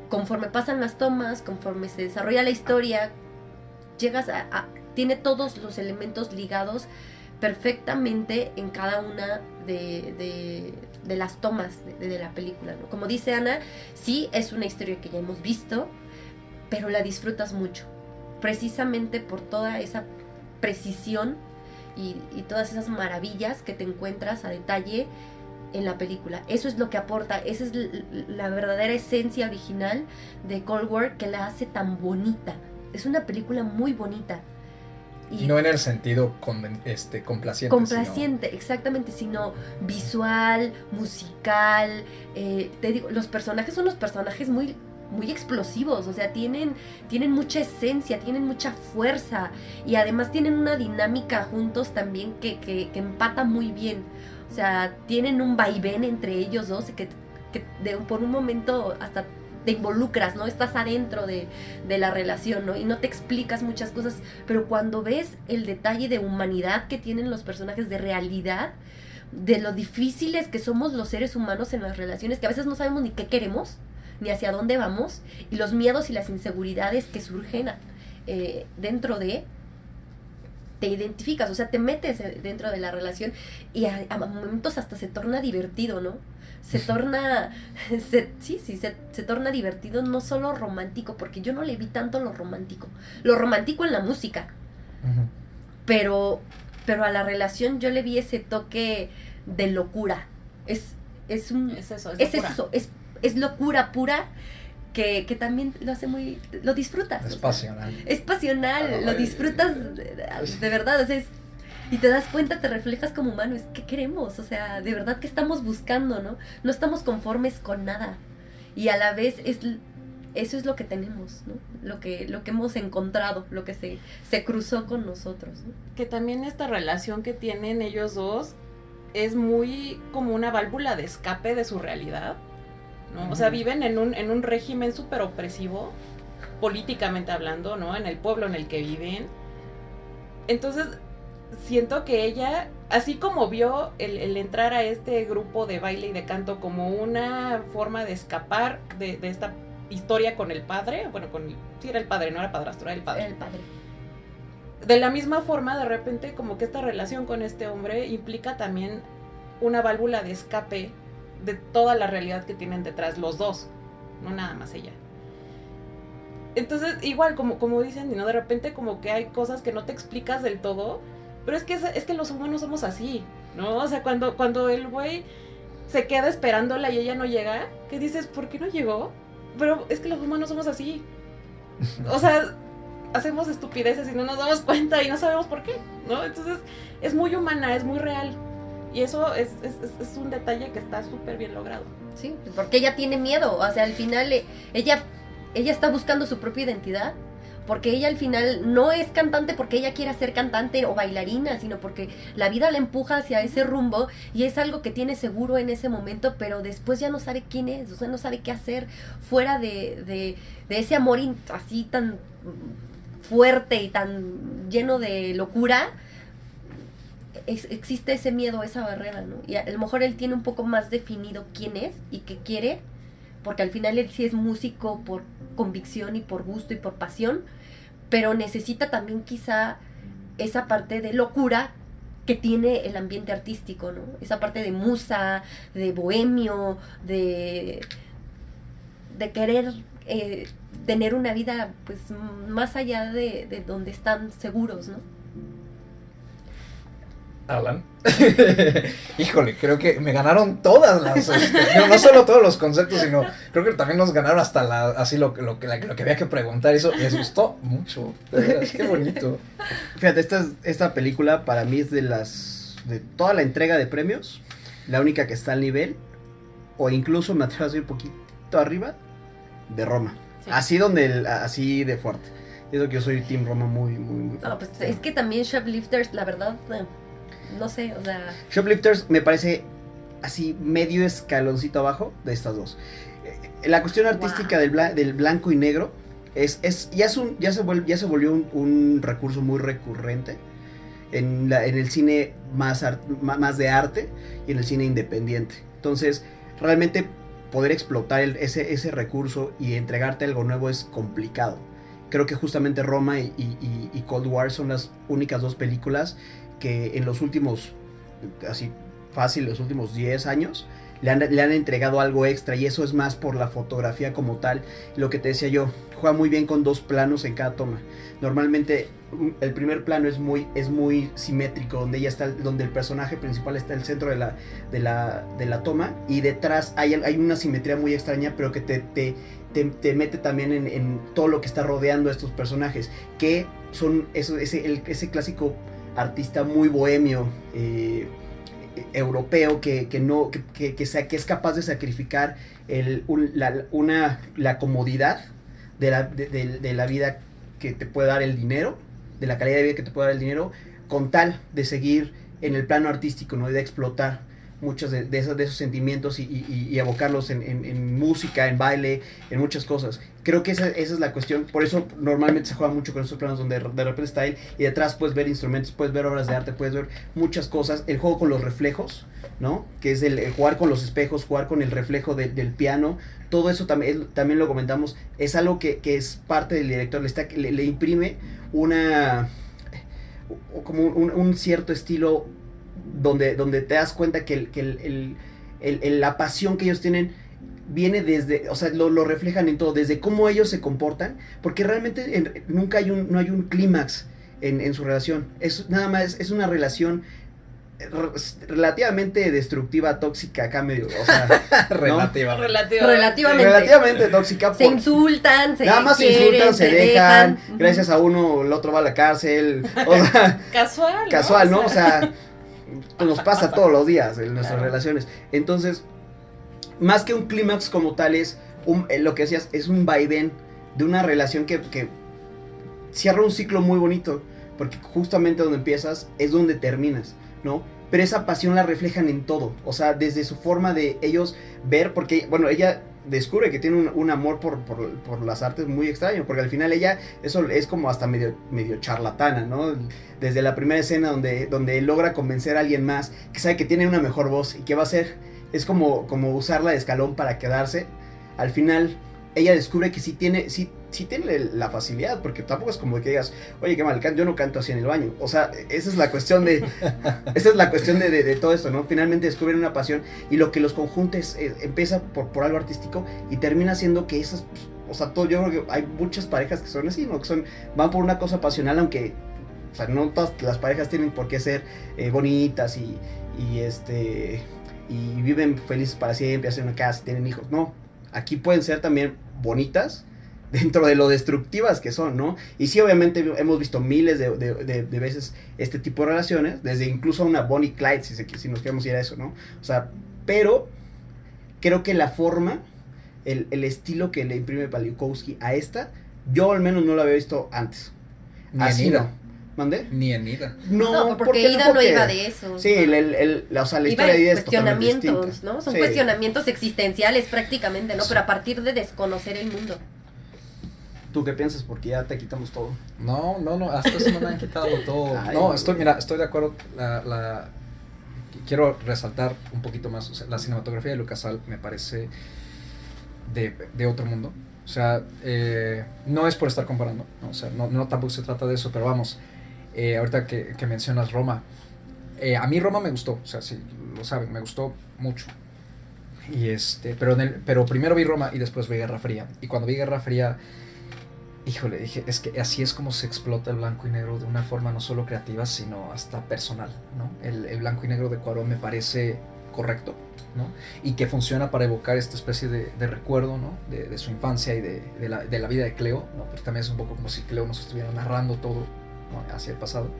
conforme pasan las tomas, conforme se desarrolla la historia, llegas a, tiene todos los elementos ligados perfectamente en cada una de- de las tomas de, la película. Como dice Ana, sí es una historia que ya hemos visto, pero la disfrutas mucho, precisamente por toda esa precisión y, y todas esas maravillas que te encuentras a detalle en la película. Eso es lo que aporta, esa es la verdadera esencia original de Cold War que la hace tan bonita. Es una película muy bonita. Y No en el sentido conven- este, complaciente. sino- complaciente, exactamente, sino visual, musical. eh, te digo, los personajes son los personajes muy, muy explosivos, o sea, tienen, tienen mucha esencia, tienen mucha fuerza y además tienen una dinámica juntos también que, que, que empata muy bien. O sea, tienen un vaivén entre ellos dos que, que de- por un momento hasta te involucras, ¿no? Estás adentro de, de la relación, ¿no? Y no te explicas muchas cosas, pero cuando ves el detalle de humanidad que tienen los personajes, de realidad, de lo difíciles que somos los seres humanos en las relaciones, que a veces no sabemos ni qué queremos, ni hacia dónde vamos, y los miedos y las inseguridades que surgen eh, dentro de, te identificas, o sea, te metes eh, dentro de la relación y a, a momentos hasta se torna divertido, ¿no? Se torna, se- sí, sí, se, se torna divertido, no solo romántico, porque yo no le vi tanto lo romántico, lo romántico en la música, pero, pero a la relación yo le vi ese toque de locura. Es, es un, Es eso, es, es locura. eso, es, es locura pura que, que también lo hace muy, lo disfrutas. Es o sea, pasional. es pasional, Ah, lo ay, disfrutas de, de verdad, o sea, es- y te das cuenta, te reflejas como humano, es que queremos, o sea, de verdad que estamos buscando, ¿no? No estamos conformes con nada. Y a la vez es eso es lo que tenemos, ¿no? Lo que lo que hemos encontrado, lo que se se cruzó con nosotros, ¿no? que también esta relación que tienen ellos dos es muy como una válvula de escape de su realidad. ¿no? O sea, viven en un, en un régimen súper opresivo, políticamente hablando, ¿no? En el pueblo en el que viven. Entonces, siento que ella, así como vio el, el entrar a este grupo de baile y de canto como una forma de escapar de, de esta historia con el padre, bueno, con el, sí era el padre, no era padrastro, era el padre El padre. de la misma forma, de repente, como que esta relación con este hombre implica también una válvula de escape de toda la realidad que tienen detrás los dos, no nada más ella. Entonces, igual, como, como dicen, ¿no? De repente como que hay cosas que no te explicas del todo, pero es que, es, es que los humanos somos así, ¿no? O sea, cuando, cuando el güey se queda esperándola y ella no llega, ¿qué dices? ¿Por qué no llegó? Pero es que los humanos somos así. O sea, hacemos estupideces y no nos damos cuenta y no sabemos por qué, ¿no? Entonces es muy humana, es muy real. Y eso es, es, es- un detalle que está súper bien logrado. Sí, porque ella tiene miedo, o sea, al final eh, ella ella está buscando su propia identidad, porque ella al final no es cantante porque ella quiera ser cantante o bailarina, sino porque la vida la empuja hacia ese rumbo y es algo que tiene seguro en ese momento, pero después ya no sabe quién es, o sea, no sabe qué hacer fuera de, de, de ese amor así tan fuerte y tan lleno de locura. existe ese miedo, esa barrera, ¿no? Y a, a lo mejor él tiene un poco más definido quién es y qué quiere, porque al final él sí es músico por convicción y por gusto y por pasión, pero necesita también quizá esa parte de locura que tiene el ambiente artístico, ¿no? Esa parte de musa, de bohemio, de, de querer eh, tener una vida pues más allá de, de donde están seguros, ¿no? Alan. Híjole, creo que me ganaron todas las. este, no, no solo todos los conceptos, sino creo que también nos ganaron hasta la, así lo, que- lo, que, la- lo que había que preguntar. Eso les gustó mucho. De qué bonito. Fíjate, esta, es- esta película para mí es de las. de toda la entrega de premios, la única que está al nivel, o incluso me atrevo a decir un poquito arriba, de Roma. Sí. Así donde el- así de fuerte. Eso que yo soy Team Roma muy, muy, muy fuerte. No, pues es que también Shoplifters, la verdad, eh, no sé, o sea, Shoplifters me parece así medio escaloncito abajo de estas dos. Eh, La cuestión artística del, bla- del blanco y negro es, es ya es un ya se ya se volvió un, un recurso muy recurrente en, la- en el cine más ar- ma- más de arte y en el cine independiente. Entonces, realmente poder explotar el- ese, ese recurso y entregarte algo nuevo es complicado. Creo que justamente Roma y- y- y Cold War son las únicas dos películas que en los últimos, así fácil, los últimos 10 años, le han, le han entregado algo extra y eso es más por la fotografía como tal. Lo que te decía yo, juega muy bien con dos planos en cada toma. Normalmente el primer plano es muy, es muy simétrico, donde está, donde el personaje principal está en el centro de la, de la, de la toma y detrás hay, hay una simetría muy extraña, pero que te, te, te, te mete también en, en todo lo que está rodeando a estos personajes, que son ese, el- ese clásico artista muy bohemio. eh, europeo que, que no que, que, sa- que es capaz de sacrificar el, un- la, una, la comodidad de la, de la vida que te puede dar el dinero, de la calidad de vida que te puede dar el dinero, con tal de seguir en el plano artístico, ¿no? de explotar muchos de, de esos, de esos sentimientos y, y- y evocarlos en, en- en música, en baile, en muchas cosas. Creo que esa, esa es la cuestión, por eso normalmente se juega mucho con esos planos donde de repente está él y detrás puedes ver instrumentos, puedes ver obras de arte, puedes ver muchas cosas, el juego con los reflejos, ¿no? Que es el, jugar con los espejos, jugar con el reflejo de- del piano, todo eso también, también lo comentamos, es algo que, que es parte del director, le, está, le, le imprime una, como un, un cierto estilo donde, donde te das cuenta que, el, que el- el- el- el- la pasión que ellos tienen viene desde, o sea, lo, lo reflejan en todo, desde cómo ellos se comportan, porque realmente en- nunca hay un, no hay un clímax en, en su relación, es nada más, es una relación re- relativamente destructiva, tóxica, acá medio, o sea, Relativamente. Relativo. Relativamente. relativamente tóxica. Se por- insultan, se Nada más se insultan, se, dejan, gracias a uno el otro va a la cárcel, o sea, Casual. casual, ¿no? O sea, nos pasa todos los días en nuestras Claro. relaciones. Entonces, más que un clímax como tal es, un- eh, lo que decías, es un vaivén de una relación que, que cierra un ciclo muy bonito, porque justamente donde empiezas es donde terminas, ¿no? Pero esa pasión la reflejan en todo, o sea, desde su forma de ellos ver, porque, bueno, ella descubre que tiene un, amor por, por- por las artes muy extraño, porque al final ella, eso es como hasta medio, medio charlatana, ¿no? Desde la primera escena donde, donde logra convencer a alguien más, que sabe que tiene una mejor voz y que va a hacer, es como, como usarla de escalón para quedarse, al final ella descubre que sí tiene, sí, sí tiene la facilidad, porque tampoco es como que digas, oye, qué mal yo no canto así en el baño. O sea, esa es la cuestión de, esa es la cuestión de, de- de todo esto, ¿no? Finalmente descubren una pasión y lo que los conjunta es, eh, empieza por, por algo artístico y termina siendo que esas, pues, o sea, todo, yo creo que hay muchas parejas que son así, ¿no? Que son, van por una cosa pasional, aunque, o sea, no todas las parejas tienen por qué ser eh, bonitas y, y este, y viven felices para siempre, hacen una casa, tienen hijos, no. Aquí pueden ser también bonitas, dentro de lo destructivas que son, ¿no? Y sí, obviamente hemos visto miles de, de- de- de veces este tipo de relaciones, desde incluso una Bonnie Clyde, si, se- si nos queremos ir a eso, ¿no? O sea, pero creo que la forma, el, el estilo que le imprime Paliukowski a esta, yo al menos no lo había visto antes. Ni Así en no. Ida. ¿Mandé? Ni en Ida. No, No, porque Ida no Porque- iba de eso. Sí, el, el, el- la, o sea, la Iba historia de Ida es cuestionamientos. ¿no? Son Sí. cuestionamientos existenciales prácticamente, ¿no? Pero a partir de desconocer el mundo. ¿Tú qué piensas? Porque ya te quitamos todo. No, no, no, hasta eso no me han quitado todo. Ay, no, estoy, mira, estoy de acuerdo. La, la- quiero resaltar un poquito más. o sea, la cinematografía de Lucasal me parece de, de otro mundo. O sea, eh, no es por estar comparando. ¿no? O sea, no, no tampoco se trata de eso, pero vamos. eh, ahorita que, que mencionas Roma. eh, a mí Roma me gustó. O sea, sí, lo saben, me gustó mucho. Y este, pero, en el- pero primero vi Roma y después vi Guerra Fría. Y cuando vi Guerra Fría, híjole, dije, es que así es como se explota el blanco y negro de una forma no solo creativa, sino hasta personal, ¿no? El, el blanco y negro de Cuarón me parece correcto, ¿no? Y que funciona para evocar esta especie de, de recuerdo, ¿no? De, de su infancia y de, de la, de la vida de Cleo, ¿no? Porque también es un poco como si Cleo nos estuviera narrando todo, ¿no? Hacia el pasado.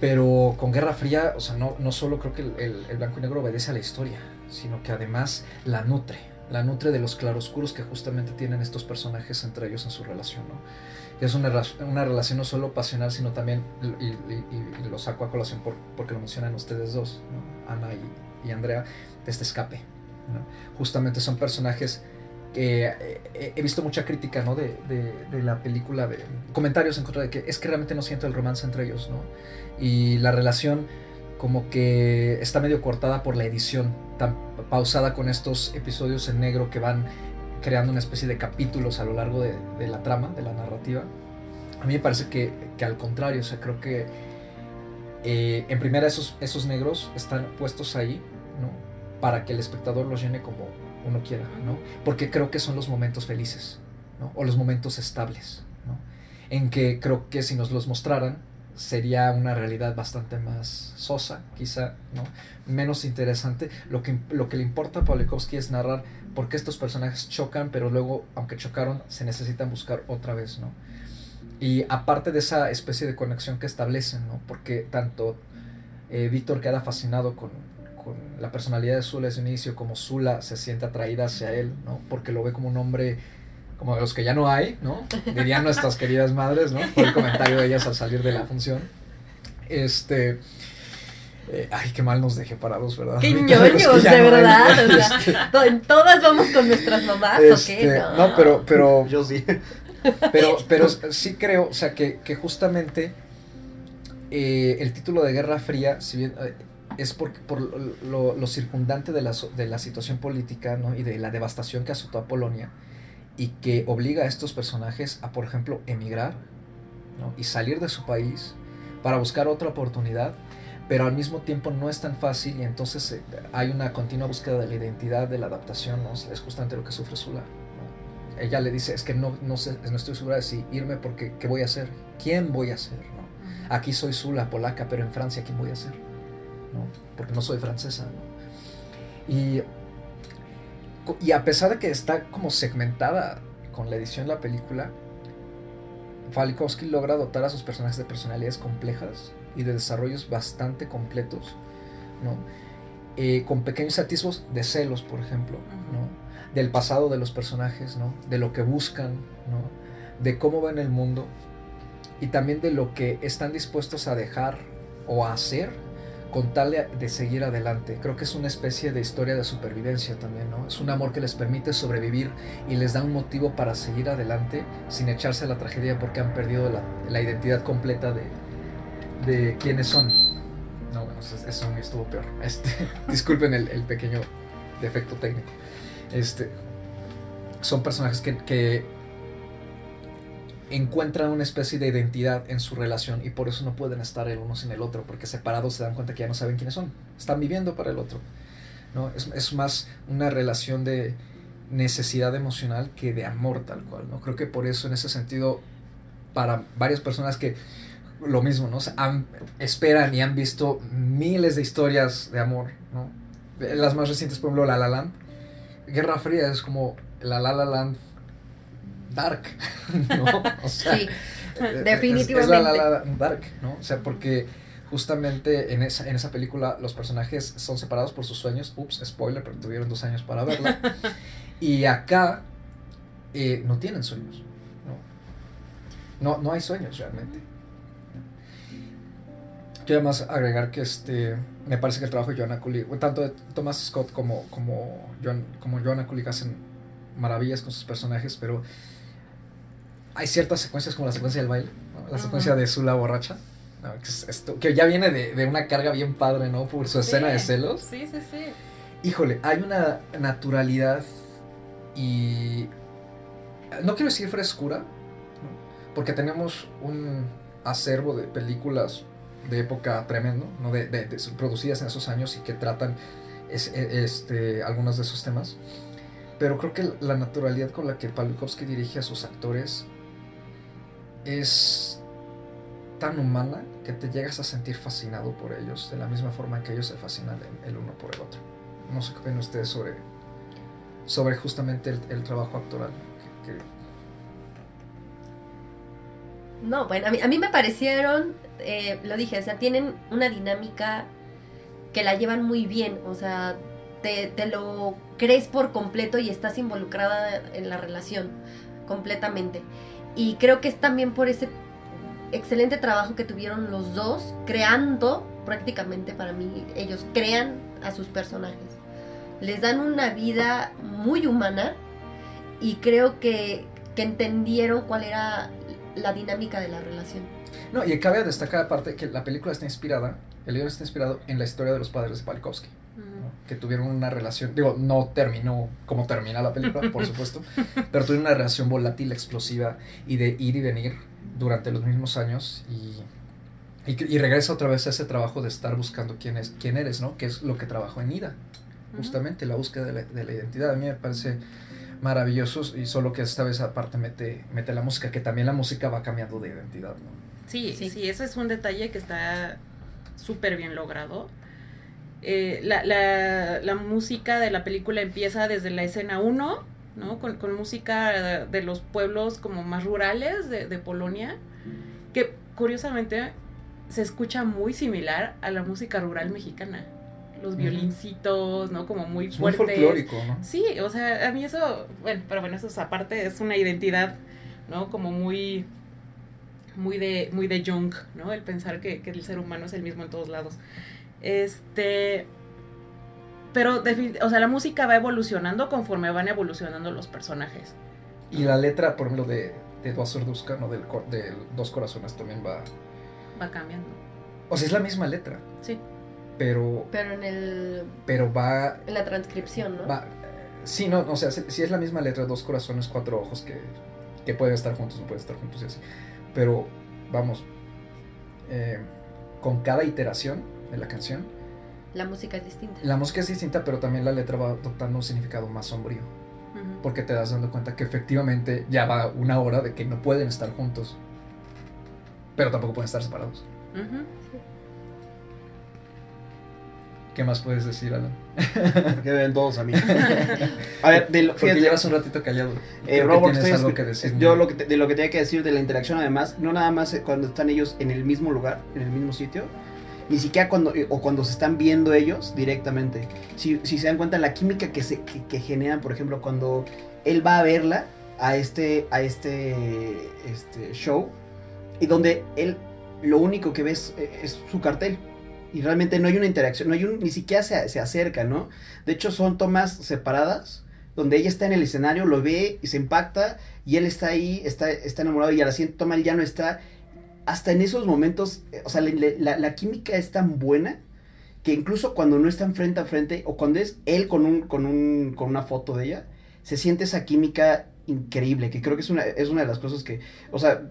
Pero con Guerra Fría, o sea, no, no solo creo que el, el- el blanco y negro obedece a la historia, sino que además la nutre, la nutre de los claroscuros que justamente tienen estos personajes entre ellos en su relación, ¿no? Es una, una relación no solo pasional, sino también, y, y- y- lo saco a colación por- porque lo mencionan ustedes dos. Ana y, y Andrea, de este escape. Justamente son personajes que eh, he visto mucha crítica, ¿no? De, de- de la película, de comentarios en contra de que es que realmente no siento el romance entre ellos, ¿no? Y la relación como que está medio cortada por la edición, tan pausada con estos episodios en negro que van creando una especie de capítulos a lo largo de, la trama, de la narrativa. A mí me parece que, que al contrario, o sea, creo que eh, en primera esos, esos negros están puestos ahí, ¿no? Para que el espectador los llene como uno quiera, ¿no? Porque creo que son los momentos felices, ¿no? O los momentos estables, ¿no? en que creo que si nos los mostraran sería una realidad bastante más sosa, quizá, ¿no? Menos interesante. Lo que, lo que le importa a Pawlikowski es narrar por qué estos personajes chocan, pero luego, aunque chocaron, se necesitan buscar otra vez, ¿no? Y aparte de esa especie de conexión que establecen, ¿no? Porque tanto eh, Víctor queda fascinado con, con la personalidad de Zula desde su inicio, como Zula se siente atraída hacia él, ¿no? Porque lo ve como un hombre como de los que ya no hay, ¿no? Dirían nuestras queridas madres, ¿no? Por el comentario de ellas al salir de la función. Este. eh, ay, qué mal nos dejé parados, ¿verdad? Qué ñoños, de no hay. verdad. o sea, Este, todas vamos con nuestras mamás, ¿o este, qué? no, pero, pero, Yo sí. pero, pero sí creo, o sea, que, que justamente eh, el título de Guerra Fría, si bien eh, es por, por lo, lo circundante de la, so- de la situación política ¿no? y de la devastación que azotó a Polonia y que obliga a estos personajes a, por ejemplo, emigrar ¿no? y salir de su país para buscar otra oportunidad, pero al mismo tiempo no es tan fácil y entonces eh, hay una continua búsqueda de la identidad, de la adaptación, ¿no? es justamente lo que sufre Sula. ¿no? Ella le dice, es que no, no, sé, no estoy segura de si irme porque ¿qué voy a hacer? ¿Quién voy a ser? ¿no? Aquí soy Sula, polaca, pero en Francia, ¿quién voy a ser? Porque no soy francesa. Y, y a pesar de que está como segmentada con la edición de la película, Falkowski logra dotar a sus personajes de personalidades complejas y de desarrollos bastante completos, ¿no? Eh, con pequeños atisbos de celos, por ejemplo, ¿no? del pasado de los personajes, ¿no? de lo que buscan, ¿no? de cómo ven el mundo y también de lo que están dispuestos a dejar o a hacer con tal de, seguir adelante. Creo que es una especie de historia de supervivencia también, ¿no? Es un amor que les permite sobrevivir y les da un motivo para seguir adelante sin echarse a la tragedia porque han perdido la, la identidad completa de, de quiénes son. No, bueno, eso, eso estuvo peor. Este, disculpen el, el pequeño defecto técnico. Este, son personajes que, que encuentran una especie de identidad en su relación y por eso no pueden estar el uno sin el otro, porque separados se dan cuenta que ya no saben quiénes son, están viviendo para el otro. ¿no? Es, es más una relación de necesidad emocional que de amor tal cual. ¿no? Creo que por eso en ese sentido, para varias personas que lo mismo, ¿no? Han- esperan y han visto miles de historias de amor, ¿no? Las más recientes, por ejemplo, La La Land. Guerra Fría es como La La La Land dark, ¿no? O sea, Sí, es- es definitivamente. la La La Land dark, ¿no? O sea, porque justamente en esa, en esa película los personajes son separados por sus sueños. Ups, spoiler, pero tuvieron dos años para verla. y acá eh, no tienen sueños, ¿no? No, no hay sueños realmente. Quiero además agregar que este me parece que el trabajo de Joanna Kulig, tanto de Thomas Scott como, como, Joan, como Joanna hacen maravillas con sus personajes, pero hay ciertas secuencias como la secuencia del baile, ¿no? la secuencia de Zula borracha, ¿no? que, es esto, que ya viene de, de una carga bien padre, ¿no? Por su escena de celos. Sí, sí, sí. Híjole, hay una naturalidad y... No quiero decir frescura, ¿no? porque tenemos un acervo de películas de época tremendo, ¿no? de, de- de- producidas en esos años y que tratan es- e- este, algunos de esos temas. Pero creo que la naturalidad con la que Pawlikowski dirige a sus actores es tan humana que te llegas a sentir fascinado por ellos, de la misma forma que ellos se fascinan el, uno por el otro. No sé qué opinan ustedes sobre, sobre justamente el, trabajo actoral. No, bueno, a mí, a mí me parecieron, eh, lo dije, o sea, tienen una dinámica que la llevan muy bien, o sea, te, te lo crees por completo y estás involucrada en la relación completamente. Y creo que es también por ese excelente trabajo que tuvieron los dos, creando prácticamente para mí, ellos crean a sus personajes. Les dan una vida muy humana y creo que, que entendieron cuál era la dinámica de la relación. No, y cabe destacar aparte que la película está inspirada, el libro está inspirado en la historia de los padres de Pawlikowski. Que tuvieron una relación, digo, no terminó como termina la película, por supuesto, pero tuvieron una relación volátil, explosiva y de ir y venir durante los mismos años y, y, regresa otra vez a ese trabajo de estar buscando quién, es, quién eres, ¿no? Que es lo que trabajó en Ida, justamente la búsqueda de la, de la identidad. A mí me parece maravillosos y solo que esta vez aparte mete, mete la música, que también la música va cambiando de identidad, ¿no? Sí, Sí. sí, eso es un detalle que está súper bien logrado. Eh, la, la- la música de la película empieza desde la escena 1, ¿no? Con, con música de, los pueblos como más rurales de, de Polonia, que curiosamente se escucha muy similar a la música rural mexicana. Los violincitos, ¿no? Como muy Es muy fuertes. folclórico, ¿no? Sí, o sea, a mí eso, bueno, pero bueno, eso es aparte, es una identidad, ¿no? Como muy, muy de, muy de Jung, ¿no? El pensar que, que el ser humano es el mismo en todos lados. Este, pero, o sea, la música va evolucionando conforme van evolucionando los personajes. Y la letra, por ejemplo, de, de Dos Serduska, ¿no? Del, del Dos Corazones también va... Va cambiando. O sea, es la misma letra, Sí. pero, Pero en, el, pero va en la transcripción, ¿no? Va, sí, no, o sea, si, si es la misma letra, dos corazones, cuatro ojos que, que pueden estar juntos, no pueden estar juntos y así. Pero, vamos, eh, con cada iteración de la canción, La música es distinta. la música es distinta, pero también la letra va adoptando un significado más sombrío. Ujú. Porque te das dando cuenta que efectivamente ya va una hora de que no pueden estar juntos. Pero tampoco pueden estar separados. Ujú. ¿Qué más puedes decir, Alan? Que ven todos a mí. A ver, de lo, Porque fíjate, llevas un ratito callado. eh, que Robert, tienes estoy algo que decir. Yo lo que te- de lo que tenía que decir de la interacción, además, no nada más cuando están ellos en el mismo lugar, en el mismo sitio, ni siquiera cuando eh, o cuando se están viendo ellos directamente. Si, si se dan cuenta la química que se que, generan, por ejemplo, cuando él va a verla a este a este este show y donde él lo único que ves eh, es su cartel. Y realmente no hay una interacción, no hay un, ni siquiera se, se acerca, ¿no? De hecho, son tomas separadas, donde ella está en el escenario, lo ve y se impacta, y él está ahí, está, está enamorado, y a la siguiente toma él ya no está. Hasta en esos momentos, eh, o sea, la, química es tan buena que incluso cuando no están frente a frente, o cuando es él con, un, con, un, con una foto de ella, se siente esa química increíble, que creo que es una, es una de las cosas que, o sea,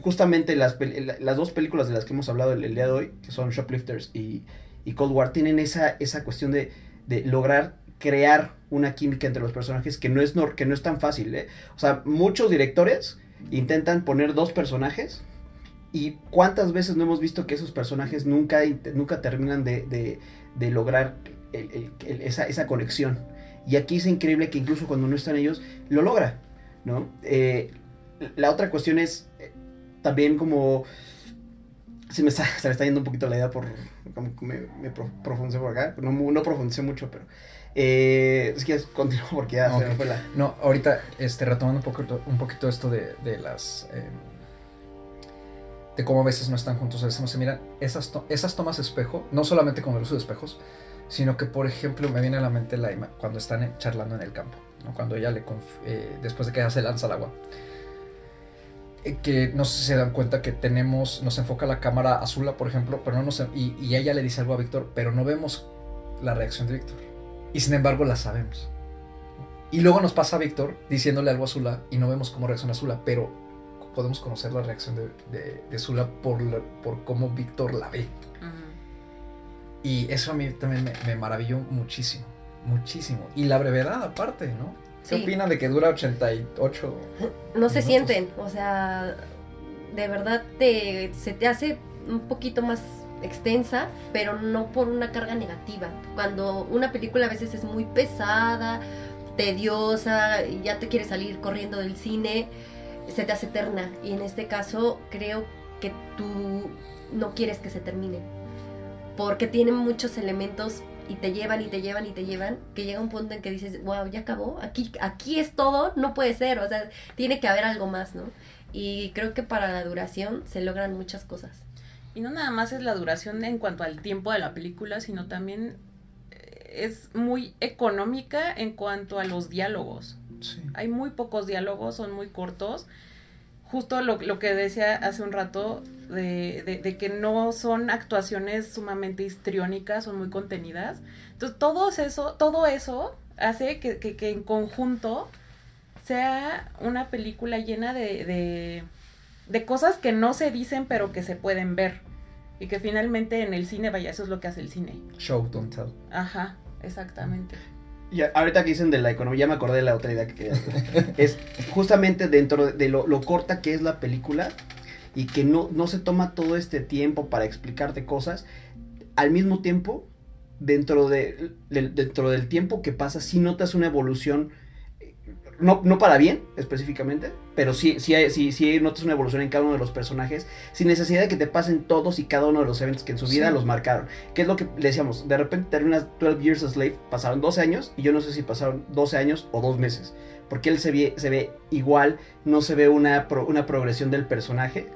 justamente las, las dos películas de las que hemos hablado el, día de hoy, que son Shoplifters y, y Cold War, tienen esa, esa cuestión de, de lograr crear una química entre los personajes que no es, que no es tan fácil, ¿eh? O sea, muchos directores intentan poner dos personajes y cuántas veces no hemos visto que esos personajes nunca, nunca terminan de, de- de lograr el- el- el- esa, esa conexión. Y aquí es increíble que incluso cuando no están ellos, lo logra, ¿no? Eh, la otra cuestión es eh, también como... Se me, está, se me está yendo un poquito la idea por... Como que me, me pro- profundicé por acá. No, no profundicé mucho, pero... Eh, es que continúo porque ya se me fue la... No, ahorita, este, retomando un poquito, un poquito esto de, de las... de cómo a veces no están juntos, a veces no se miran. Esas, to- esas tomas espejo, no solamente con el uso de espejos, sino que, por ejemplo, me viene a la mente la ima- cuando están charlando en el campo, ¿no? cuando ella le... eh, después de que ella se lanza al agua. Eh, que no sé si se dan cuenta que tenemos, nos enfoca la cámara azula, por ejemplo, pero no nos, y, y ella le dice algo a Víctor, pero no vemos la reacción de Víctor. Y sin embargo la sabemos. Y luego nos pasa a Víctor diciéndole algo a Zula y no vemos cómo reacciona Zula, pero podemos conocer la reacción de, de, de Zula por, la- por cómo Víctor la ve. Y eso a mí también me, me maravilló muchísimo, muchísimo. Y la brevedad aparte, ¿no? ¿Qué Sí. opinan de que dura 88? no se sienten, o sea, de verdad te, se te hace un poquito más extensa, pero no por una carga negativa. Cuando una película a veces es muy pesada, tediosa, y ya te quieres salir corriendo del cine, se te hace eterna. Y en este caso creo que tú no quieres que se termine. Porque tiene muchos elementos y te llevan y te llevan y te llevan, que llega un punto en que dices, wow, ya acabó, aquí, aquí es todo, no puede ser, o sea, tiene que haber algo más, ¿no? Y creo que para la duración se logran muchas cosas. Y no nada más es la duración en cuanto al tiempo de la película, sino también eh, es muy económica en cuanto a los diálogos. Sí. Hay muy pocos diálogos, son muy cortos. Justo lo, lo que decía hace un rato, de, de- de que no son actuaciones sumamente histriónicas, son muy contenidas. Entonces, todo eso, todo eso hace que, que- que en conjunto sea una película llena de, de, de cosas que no se dicen, pero que se pueden ver. Y que finalmente en el cine, vaya, eso es lo que hace el cine. Show, don't tell. Ajá, exactamente. Y a- ahorita que dicen de la economía, ya me acordé de la otra idea que quería. Es justamente dentro de lo, corta que es la película y que no, no se toma todo este tiempo para explicarte cosas. Al mismo tiempo, dentro, de, dentro del tiempo que pasa, sí notas una evolución. No, no para bien, específicamente, pero sí, sí, sí, sí notas una evolución en cada uno de los personajes, sin necesidad de que te pasen todos y cada uno de los eventos que en su vida Sí. los marcaron. ¿Qué es lo que le decíamos? De repente terminas 12 Years a Slave, pasaron 12 años y yo no sé si pasaron 12 años o 2 meses. Porque él se ve, se ve igual, no se ve una, pro- una progresión del personaje.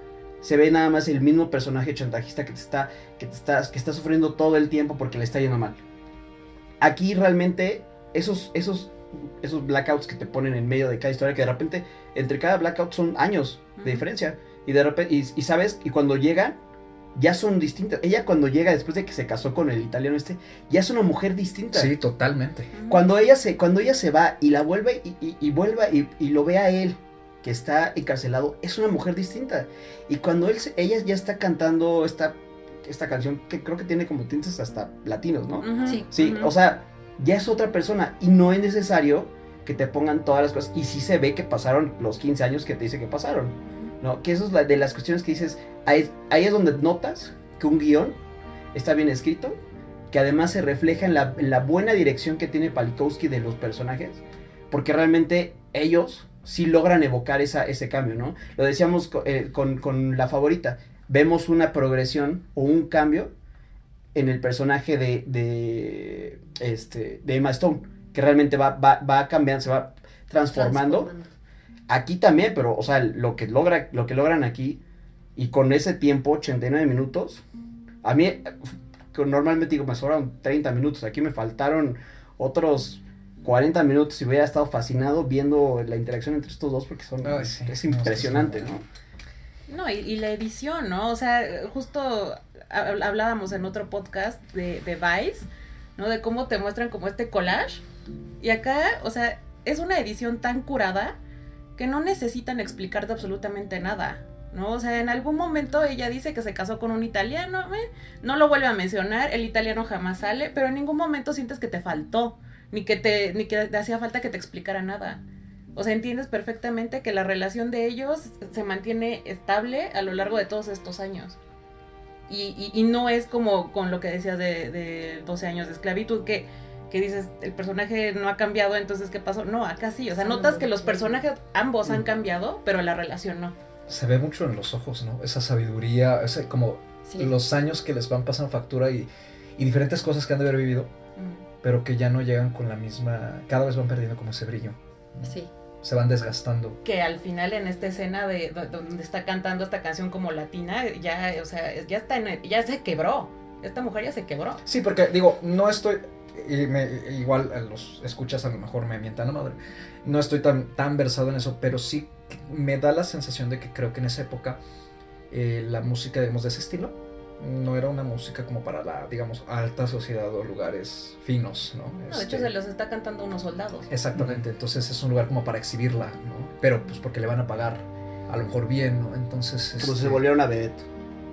Se ve nada más el mismo personaje chantajista que te está, que te está, que está sufriendo todo el tiempo porque le está yendo mal. Aquí realmente esos, esos, esos blackouts que te ponen en medio de cada historia, que de repente entre cada blackout son años de diferencia. Y de repente, y, y sabes, y cuando llegan, ya son distintas. Ella cuando llega después de que se casó con el italiano este, ya es una mujer distinta. Sí, totalmente. Cuando ella se, cuando ella se va y la vuelve y, y, y vuelve y, y lo ve a él que está encarcelado, es una mujer distinta. Y cuando él ella ya está cantando esta, esta canción que creo que tiene como tintes hasta latinos, ¿no? Sí. Sí, o sea, ya es otra persona y no es necesario que te pongan todas las cosas. Y sí se ve que pasaron los 15 años que te dice que pasaron. ¿no? Que eso es la, de las cuestiones que dices, ahí, ahí es donde notas que un guion está bien escrito, que además se refleja en la, en la buena dirección que tiene Palikowski de los personajes, porque realmente ellos sí logran evocar esa, ese cambio, ¿no? Lo decíamos co- eh, con, con la favorita, vemos una progresión o un cambio en el personaje de, de, este, de Emma Stone, que realmente va, va, va cambiando, se va transformando. Aquí también, pero, o sea, lo que, logra, lo que logran aquí, y con ese tiempo, 89 minutos, a mí, normalmente digo, me sobran 30 minutos, aquí me faltaron otros 40 minutos y hubiera estado fascinado viendo la interacción entre estos dos, porque son, Ay, sí. es No, impresionante, ¿no? No, y, y la edición, ¿no? O sea, justo hablábamos en otro podcast de, de Vice, ¿no? De cómo te muestran como este collage. Y acá, o sea, es una edición tan curada que no necesitan explicarte absolutamente nada, ¿no? O sea, en algún momento ella dice que se casó con un italiano, ¿eh? no lo vuelve a mencionar, el italiano jamás sale, pero en ningún momento sientes que te faltó, ni que te, ni que te hacía falta que te explicara nada. O sea, entiendes perfectamente que la relación de ellos se mantiene estable a lo largo de todos estos años. Y, y- y no es como con lo que decías de, de 12 años de esclavitud, que, que dices, el personaje no ha cambiado, entonces, ¿qué pasó? No, acá sí. O sea, notas que los personajes ambos han cambiado, pero la relación no. Se ve mucho en los ojos, ¿no? Esa sabiduría, ese, como Sí. los años que les van pasando factura y, y diferentes cosas que han de haber vivido, pero que ya no llegan con la misma, cada vez van perdiendo como ese brillo, Sí. Se van desgastando. Que al final en esta escena de do- donde está cantando esta canción como latina, ya, o sea, ya está en el- ya se quebró. Esta mujer ya se quebró. Sí, porque digo, no estoy, y me- igual los escuchas a lo mejor me mientan la madre, no estoy tan, tan versado en eso, pero sí me da la sensación de que creo que en esa época eh, la música, digamos, de ese estilo, no era una música como para la, digamos, alta sociedad o lugares finos, ¿no? No, de hecho, Este, se los está cantando unos soldados. Exactamente, entonces es un lugar como para exhibirla, ¿no? Pero pues porque le van a pagar a lo mejor bien, ¿no? Entonces... Si este, se volviera una vedette.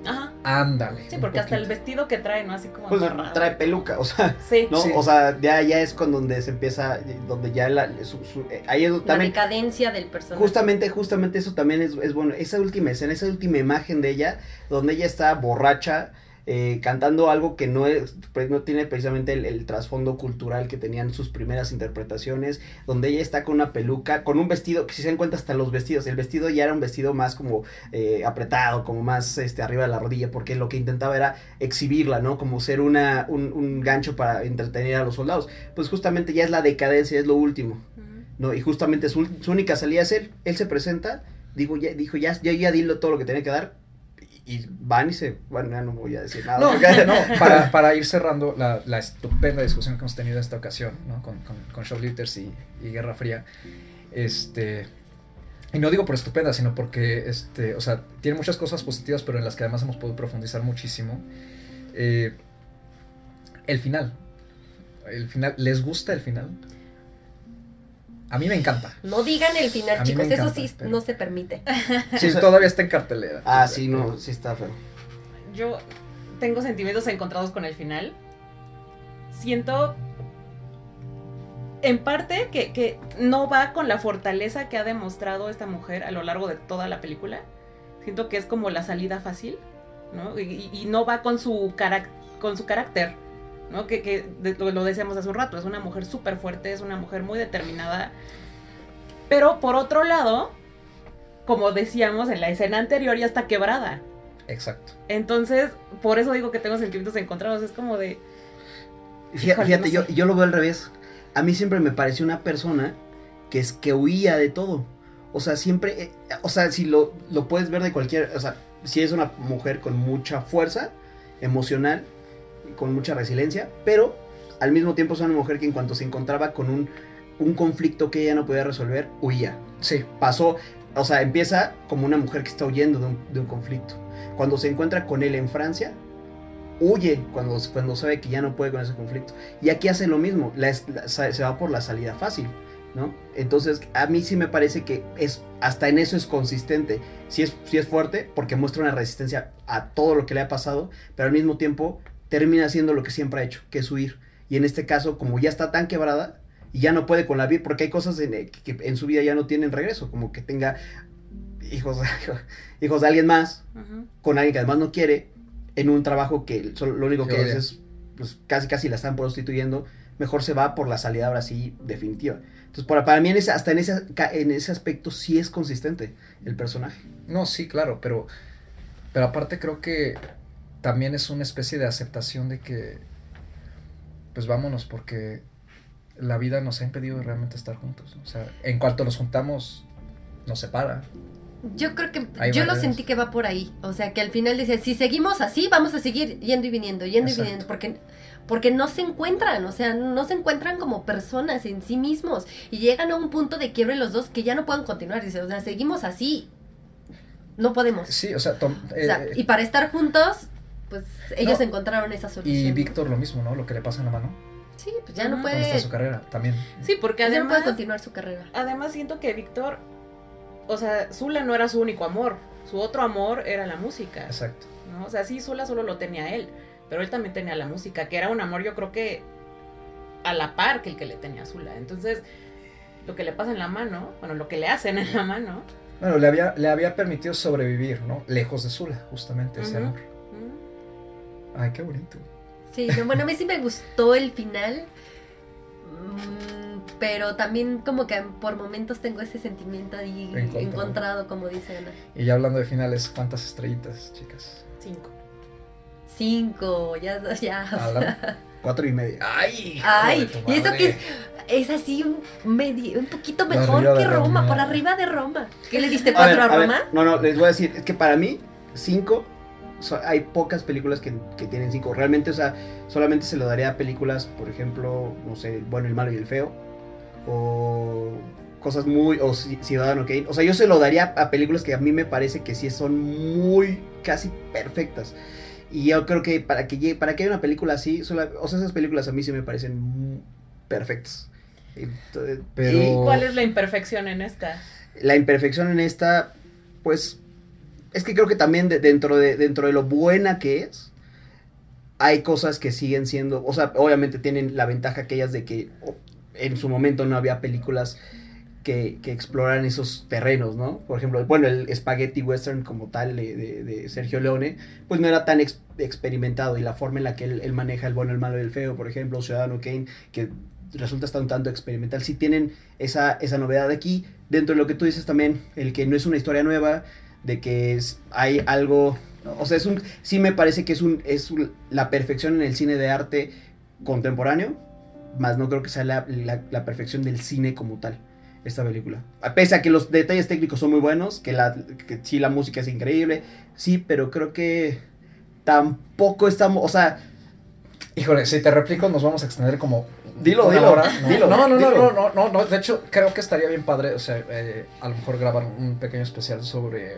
Ajá. Ándale. Sí, porque hasta el vestido que trae, ¿no? Así como Pues amarrado. trae peluca, o sea, Sí. ¿no? Sí. O sea, ya, ya es con donde se empieza, donde ya la, su- su- eh, ahí es La también, decadencia del personaje. Justamente, justamente eso también es, es bueno. Esa última escena, esa última imagen de ella, donde ella está borracha, eh, cantando algo que no, es, no tiene precisamente el, el trasfondo cultural que tenían sus primeras interpretaciones, donde ella está con una peluca, con un vestido, que si se dan cuenta hasta los vestidos, el vestido ya era un vestido más como eh, apretado, como más este, arriba de la rodilla, porque lo que intentaba era exhibirla, ¿no? Como ser una, un, un gancho para entretener a los soldados. Pues justamente ya es la decadencia, es lo último. ¿no? Y justamente su, su única salida es él, él se presenta, digo, ya, dijo, ya, ya, ya dilo todo lo que tenía que dar, y, van y se, bueno, ya no voy a decir nada. No, porque- no, para, para ir cerrando la, la estupenda discusión que hemos tenido en esta ocasión, ¿no? Con, con, con Shoplifters y, y Guerra Fría. Este. Y no digo por estupenda, sino porque, este, o sea, tiene muchas cosas positivas, pero en las que además hemos podido profundizar muchísimo. Eh, el final. El final. ¿Les gusta el final? A mí me encanta. No digan el final, chicos. Eso sí pero- no se permite. Sí, todavía está en cartelera. Ah, sí, no, sí está feo. Yo tengo sentimientos encontrados con el final. Siento en parte que, que no va con la fortaleza que ha demostrado esta mujer a lo largo de toda la película. Siento que es como la salida fácil, ¿no? Y, y no va con su, carac- con su carácter, ¿no? Que, que de- lo, lo decíamos hace un rato, es una mujer súper fuerte, es una mujer muy determinada. Pero por otro lado, como decíamos en la escena anterior, ya está quebrada. Exacto. Entonces, por eso digo que tengo sentimientos encontrados. Es como de. Fíjate, Híjole, fíjate, no yo, yo lo veo al revés. A mí siempre me pareció una persona que es que huía de todo. O sea, siempre, eh, o sea, si lo, lo puedes ver de cualquier, o sea, si es una mujer con mucha fuerza emocional, con mucha resiliencia, pero al mismo tiempo es una mujer que en cuanto se encontraba con un, un conflicto que ella no podía resolver, huía. Sí, Pasó, o sea, empieza como una mujer que está huyendo de un, de un conflicto. Cuando se encuentra con él en Francia, huye cuando, cuando sabe que ya no puede con ese conflicto. Y aquí hace lo mismo, la la- se va por la salida fácil, ¿no? Entonces, a mí sí me parece que es hasta en eso es consistente. Sí es, sí es fuerte porque muestra una resistencia a todo lo que le ha pasado, pero al mismo tiempo termina haciendo lo que siempre ha hecho, que es huir. Y en este caso, como ya está tan quebrada y ya no puede con la vida, porque hay cosas en, eh, que en su vida ya no tienen regreso, como que tenga hijos, hijos de alguien más, con alguien que además no quiere, en un trabajo que solo- lo único Que es es, pues casi casi la están prostituyendo, mejor se va por la salida ahora sí definitiva. Entonces, para, para mí en ese, hasta en ese, en ese aspecto sí es consistente el personaje. No, sí, claro, pero, pero aparte creo que también es una especie de aceptación de que, pues vámonos, porque la vida nos ha impedido realmente estar juntos. ¿no? O sea, en cuanto nos juntamos, nos separa. Yo creo que Hay yo lo sentí que va por ahí. O sea, que al final decía, si seguimos así, vamos a seguir yendo y viniendo, yendo Exacto. y viniendo. Porque, porque no se encuentran, o sea, no se encuentran como personas en sí mismos. Y llegan a un punto de quiebre los dos que ya no pueden continuar. Dice, o sea, seguimos así. No podemos. Sí, o sea, tom- O sea, eh, y para estar juntos, pues ellos No. encontraron esa solución. y. Víctor lo mismo, ¿no? Lo que le pasa en la mano. Sí, pues ya no puede. ¿Dónde está su carrera? También. Sí, porque ya no además. puede continuar su carrera. Además, siento que Víctor. O sea, Zula no era su único amor. Su otro amor era la música. Exacto. ¿no? O sea, sí, Zula solo lo tenía él. Pero él también tenía la música, que era un amor, yo creo que a la par que el que le tenía a Zula. Entonces, lo que le pasa en la mano, bueno, lo que le hacen en la mano. Bueno, le había, le había permitido sobrevivir, ¿no? Lejos de Zula, justamente, ese amor. Ay, qué bonito. Sí, no, bueno, a mí sí me gustó el final. mm, Pero también como que por momentos tengo ese sentimiento ahí Encontrado. encontrado, como dice Ana. Y ya hablando de finales, ¿cuántas estrellitas, chicas? Cinco. Cinco, ya, ya. Cuatro y media. Ay, Ay, y eso que es, es así un, medio, un poquito mejor que Roma, Roma. por arriba de Roma. ¿Qué le diste A cuatro ver, a, a ver, Roma? no, no, les voy a decir, es que para mí, cinco, so- hay pocas películas que, que tienen cinco. Realmente, o sea, solamente se lo daría a películas, por ejemplo, no sé, El bueno, el malo y el feo. O cosas muy, o Ci- Ciudadano Kane. O sea, yo se lo daría a películas que a mí me parece que sí son muy, casi perfectas. Y yo creo que para que llegue, para que haya una película así, sola- o sea, esas películas a mí sí me parecen perfectas. Entonces, Pero- y- ¿Cuál es la imperfección en esta? la imperfección en esta, pues, es que creo que también de- dentro, de, dentro de lo buena que es, hay cosas que siguen siendo, o sea, obviamente tienen la ventaja aquellas de que en su momento no había películas que, que exploraran esos terrenos, ¿no? Por ejemplo, bueno, el Spaghetti Western como tal de, de- Sergio Leone, pues no era tan ex- experimentado y la forma en la que él, él maneja el bueno, el malo y el feo, por ejemplo, Ciudadano Kane, que resulta estar un tanto experimental, sí tienen esa, esa novedad aquí, dentro de lo que tú dices también, el que no es una historia nueva, de que es, hay algo, o sea, es un, sí me parece que es un, es la perfección en el cine de arte contemporáneo, más no creo que sea la, la- la perfección del cine como tal, esta película. A Pese a que los detalles técnicos son muy buenos, que, la, que sí la música es increíble, sí, pero creo que tampoco estamos, o sea, Híjole, si te replico nos vamos a extender como Dilo, una dilo, hora, ¿no? dilo, no, no, no, dilo. no, no, no, no, de hecho creo que estaría bien padre, o sea, eh, a lo mejor grabar un pequeño especial sobre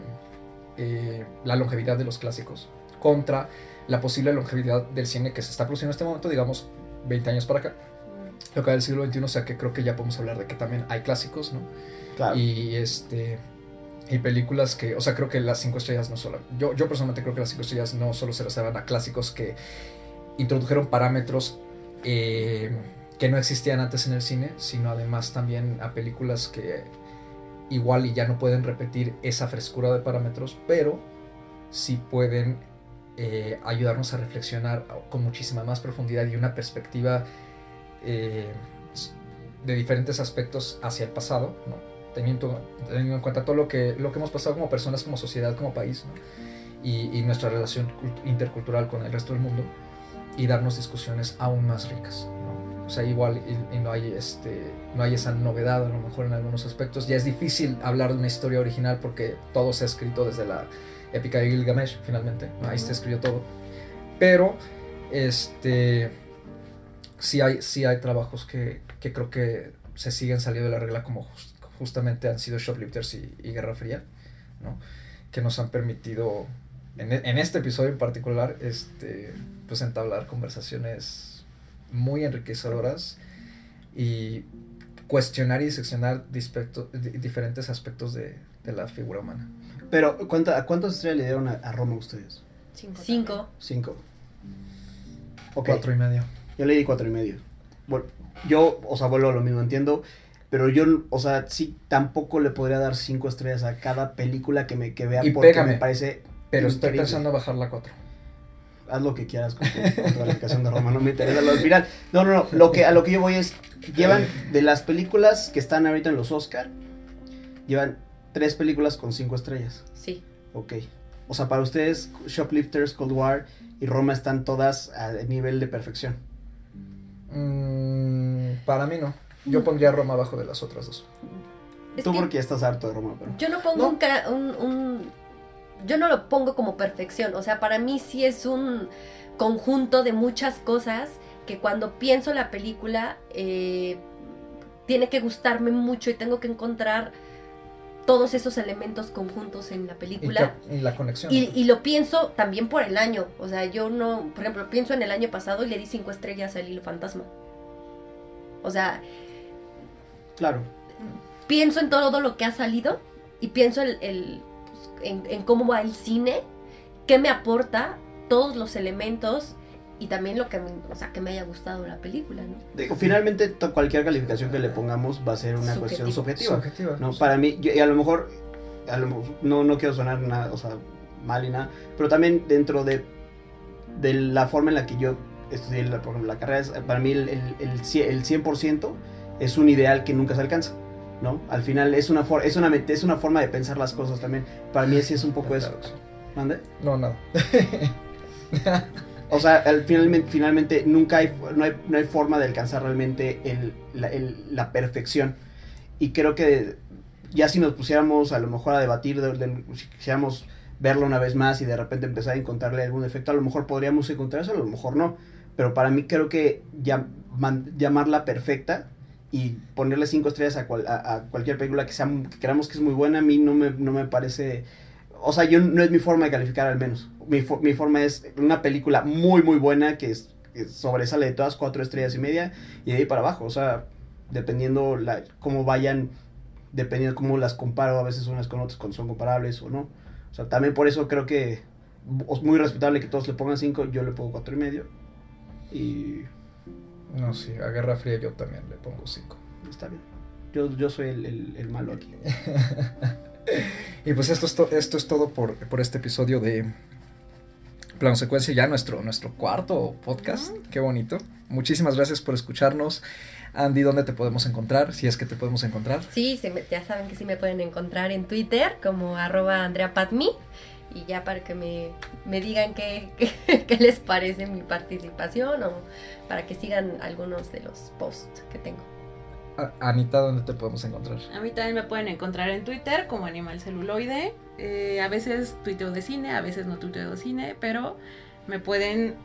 eh, la longevidad de los clásicos contra la posible longevidad del cine que se está produciendo en este momento, digamos 20 años para acá, lo que va del siglo XXI, o sea que creo que ya podemos hablar de que también hay clásicos, ¿no? claro. Y este y películas que, o sea, creo que las cinco estrellas no solo, yo, yo personalmente creo que las cinco estrellas no solo se las daban a clásicos que introdujeron parámetros eh, que no existían antes en el cine, sino además también a películas que igual y ya no pueden repetir esa frescura de parámetros, pero sí pueden eh, ayudarnos a reflexionar con muchísima más profundidad y una perspectiva eh, de diferentes aspectos hacia el pasado, teniendo, en cuenta todo lo que, lo que hemos pasado como personas, como sociedad, como país, y, nuestra relación cult- intercultural con el resto del mundo, y darnos discusiones aún más ricas. O sea, igual y, y no, hay este, no hay esa novedad a lo mejor en algunos aspectos. Ya es difícil hablar de una historia original porque todo se ha escrito desde la épica de Gilgamesh, finalmente. ¿no? Ahí se escribió todo. Pero, este, sí hay, sí hay trabajos que, que creo que se siguen saliendo de la regla como jus- justamente han sido Shoplifters y, y Guerra Fría, ¿no? Que nos han permitido, en, en este episodio en particular, este, pues entablar conversaciones muy enriquecedoras y cuestionar y diseccionar diferentes aspectos de, de la figura humana. Pero, ¿cuánta, ¿a cuántas estrellas le dieron a, a Roma ustedes? Cinco. Cinco. Cinco. Ok, Cuatro y medio. yo le di cuatro y medio. Bueno, yo, o sea, vuelvo a lo mismo, entiendo. Pero yo, o sea, sí, tampoco le podría dar cinco estrellas a cada película que me que vea Y porque pégame. me parece Pero estoy pensando bajarla a cuatro. Haz lo que quieras con tu, con tu calificación de Roma, no me interesa lo del final. No, no, no, lo que, a lo que yo voy es, llevan de las películas que están ahorita en los Oscar, llevan tres películas con cinco estrellas. Sí. Ok. O sea, para ustedes, Shoplifters, Cold War y Roma están todas a nivel de perfección. Mm, para mí no. Yo pondría Roma abajo de las otras dos. Es Tú que porque ya estás harto de Roma, pero... yo no pongo No. Un, ca- un- un- Yo no lo pongo como perfección. O sea, para mí sí es un conjunto de muchas cosas que cuando pienso la película eh, tiene que gustarme mucho y tengo que encontrar todos esos elementos conjuntos en la Y, película. que- y la conexión. Y, y lo pienso también por el año. O sea, yo no, por ejemplo, pienso en el año pasado y le di cinco estrellas al hilo fantasma. O sea, Claro. pienso en todo lo que ha salido y pienso el, el- en, en cómo va el cine, qué me aporta, todos los elementos y también lo que me, o sea, que me haya gustado la película, ¿no? Digo, finalmente, to- cualquier calificación que le pongamos va a ser una cuestión Subjetiva. No, para mí, yo- y a lo mejor, a lo no, no quiero sonar nada, o sea, mal y nada, pero también dentro de, de la forma en la que yo estudié, la, por ejemplo, la carrera, es- para mí el, el, el, el 100% es un ideal que nunca se alcanza, ¿no? Al final es una, for- es una, es una forma de pensar las cosas también. Para mí sí es un poco eso. ¿Mande? No, nada. O sea, al finalmente, finalmente nunca hay no, hay, no hay forma de alcanzar realmente el, la, el- la perfección. Y creo que ya si nos pusiéramos a lo mejor a debatir, de- de- si quisiéramos verlo una vez más y de repente empezar a encontrarle algún defecto, a lo mejor podríamos encontrarse, a lo mejor no. Pero para mí creo que ya, man- llamarla perfecta y ponerle cinco estrellas a, cual- a- a cualquier película que, sea, que creamos que es muy buena, a mí no me, no me parece... O sea, yo no es mi forma de calificar al menos. Mi, fo- mi forma es una película muy, muy buena que, es- que sobresale de todas cuatro estrellas y media y de ahí para abajo. O sea, dependiendo la, cómo vayan, dependiendo cómo las comparo a veces unas con otras cuando son comparables o no. O sea, también por eso creo que es muy respetable que todos le pongan cinco, yo le pongo cuatro y medio. Y No, sí, a Guerra Fría yo también le pongo 5. está bien. Yo, yo soy el, el- el malo aquí. Y pues esto es, to- esto es todo por, por este episodio de Plano Secuencia, ya nuestro, nuestro cuarto podcast. Qué bonito. Muchísimas gracias por escucharnos. Andy, ¿dónde te podemos encontrar? Si es que te podemos encontrar. Sí, se me- ya saben que sí me pueden encontrar en Twitter como arroba andreapatmi y ya para que me, me digan qué, qué, qué les parece mi participación o para que sigan algunos de los posts que tengo. Anita, ¿dónde te podemos encontrar? A mí también me pueden encontrar en Twitter como Animal Celuloide. Eh, a veces tuiteo de cine, a veces no tuiteo de cine, pero me pueden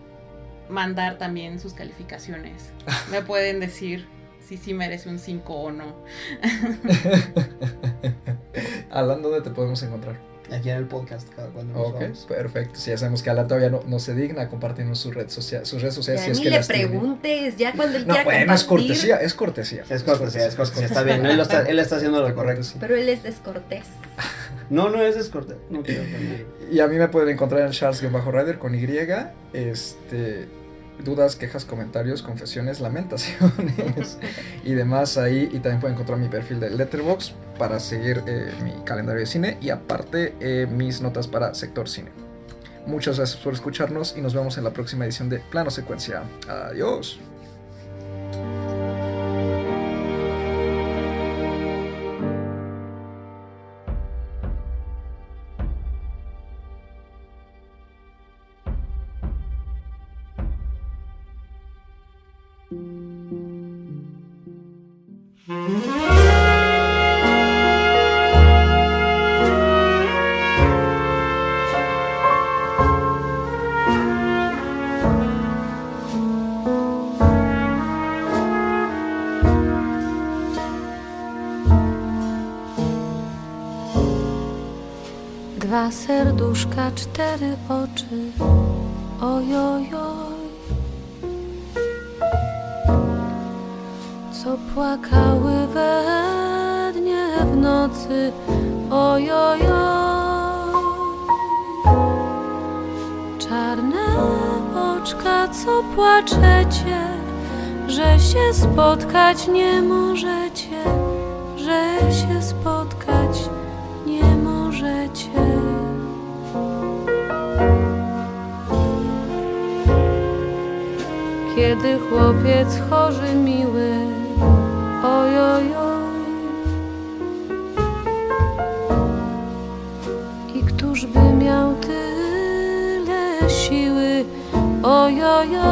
mandar también sus calificaciones. Me pueden decir si sí merece un 5 o no. Alan, ¿dónde te podemos encontrar? Aquí en el podcast, cada cuando nos Ok, vamos. perfecto. Si ya sabemos que Alan todavía no, no se digna a compartirnos su red social, sus redes sociales. Ya si es ni que le las tiene. preguntes, ya cuando él No, quiera bueno, es compartir, cortesía, es cortesía. Es cortesía, es cortesía, está bien. Él, lo está, él está haciendo lo correcto. Pero él es descortés. No, no es descortés. No quiero poner- Y a mí me pueden encontrar en Charles-Rider con Y. Este. Dudas, quejas, comentarios, confesiones, lamentaciones y demás ahí. Y también pueden encontrar mi perfil de Letterboxd para seguir eh, mi calendario de cine y aparte eh, mis notas para sector cine. Muchas gracias por escucharnos y nos vemos en la próxima edición de Plano Secuencia. Adiós. Cztery oczy. Ojojoj. Co płakały we dnie w nocy. Ojojoj. Czarne oczka, co płaczecie, że się spotkać nie możecie, że się spotkać nie możecie. Kiedy chłopiec chory miły, ojojoj. I któż by miał tyle siły, ojojoj.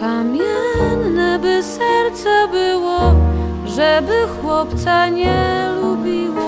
Kamienne by serce było, żeby chłopca nie lubiło,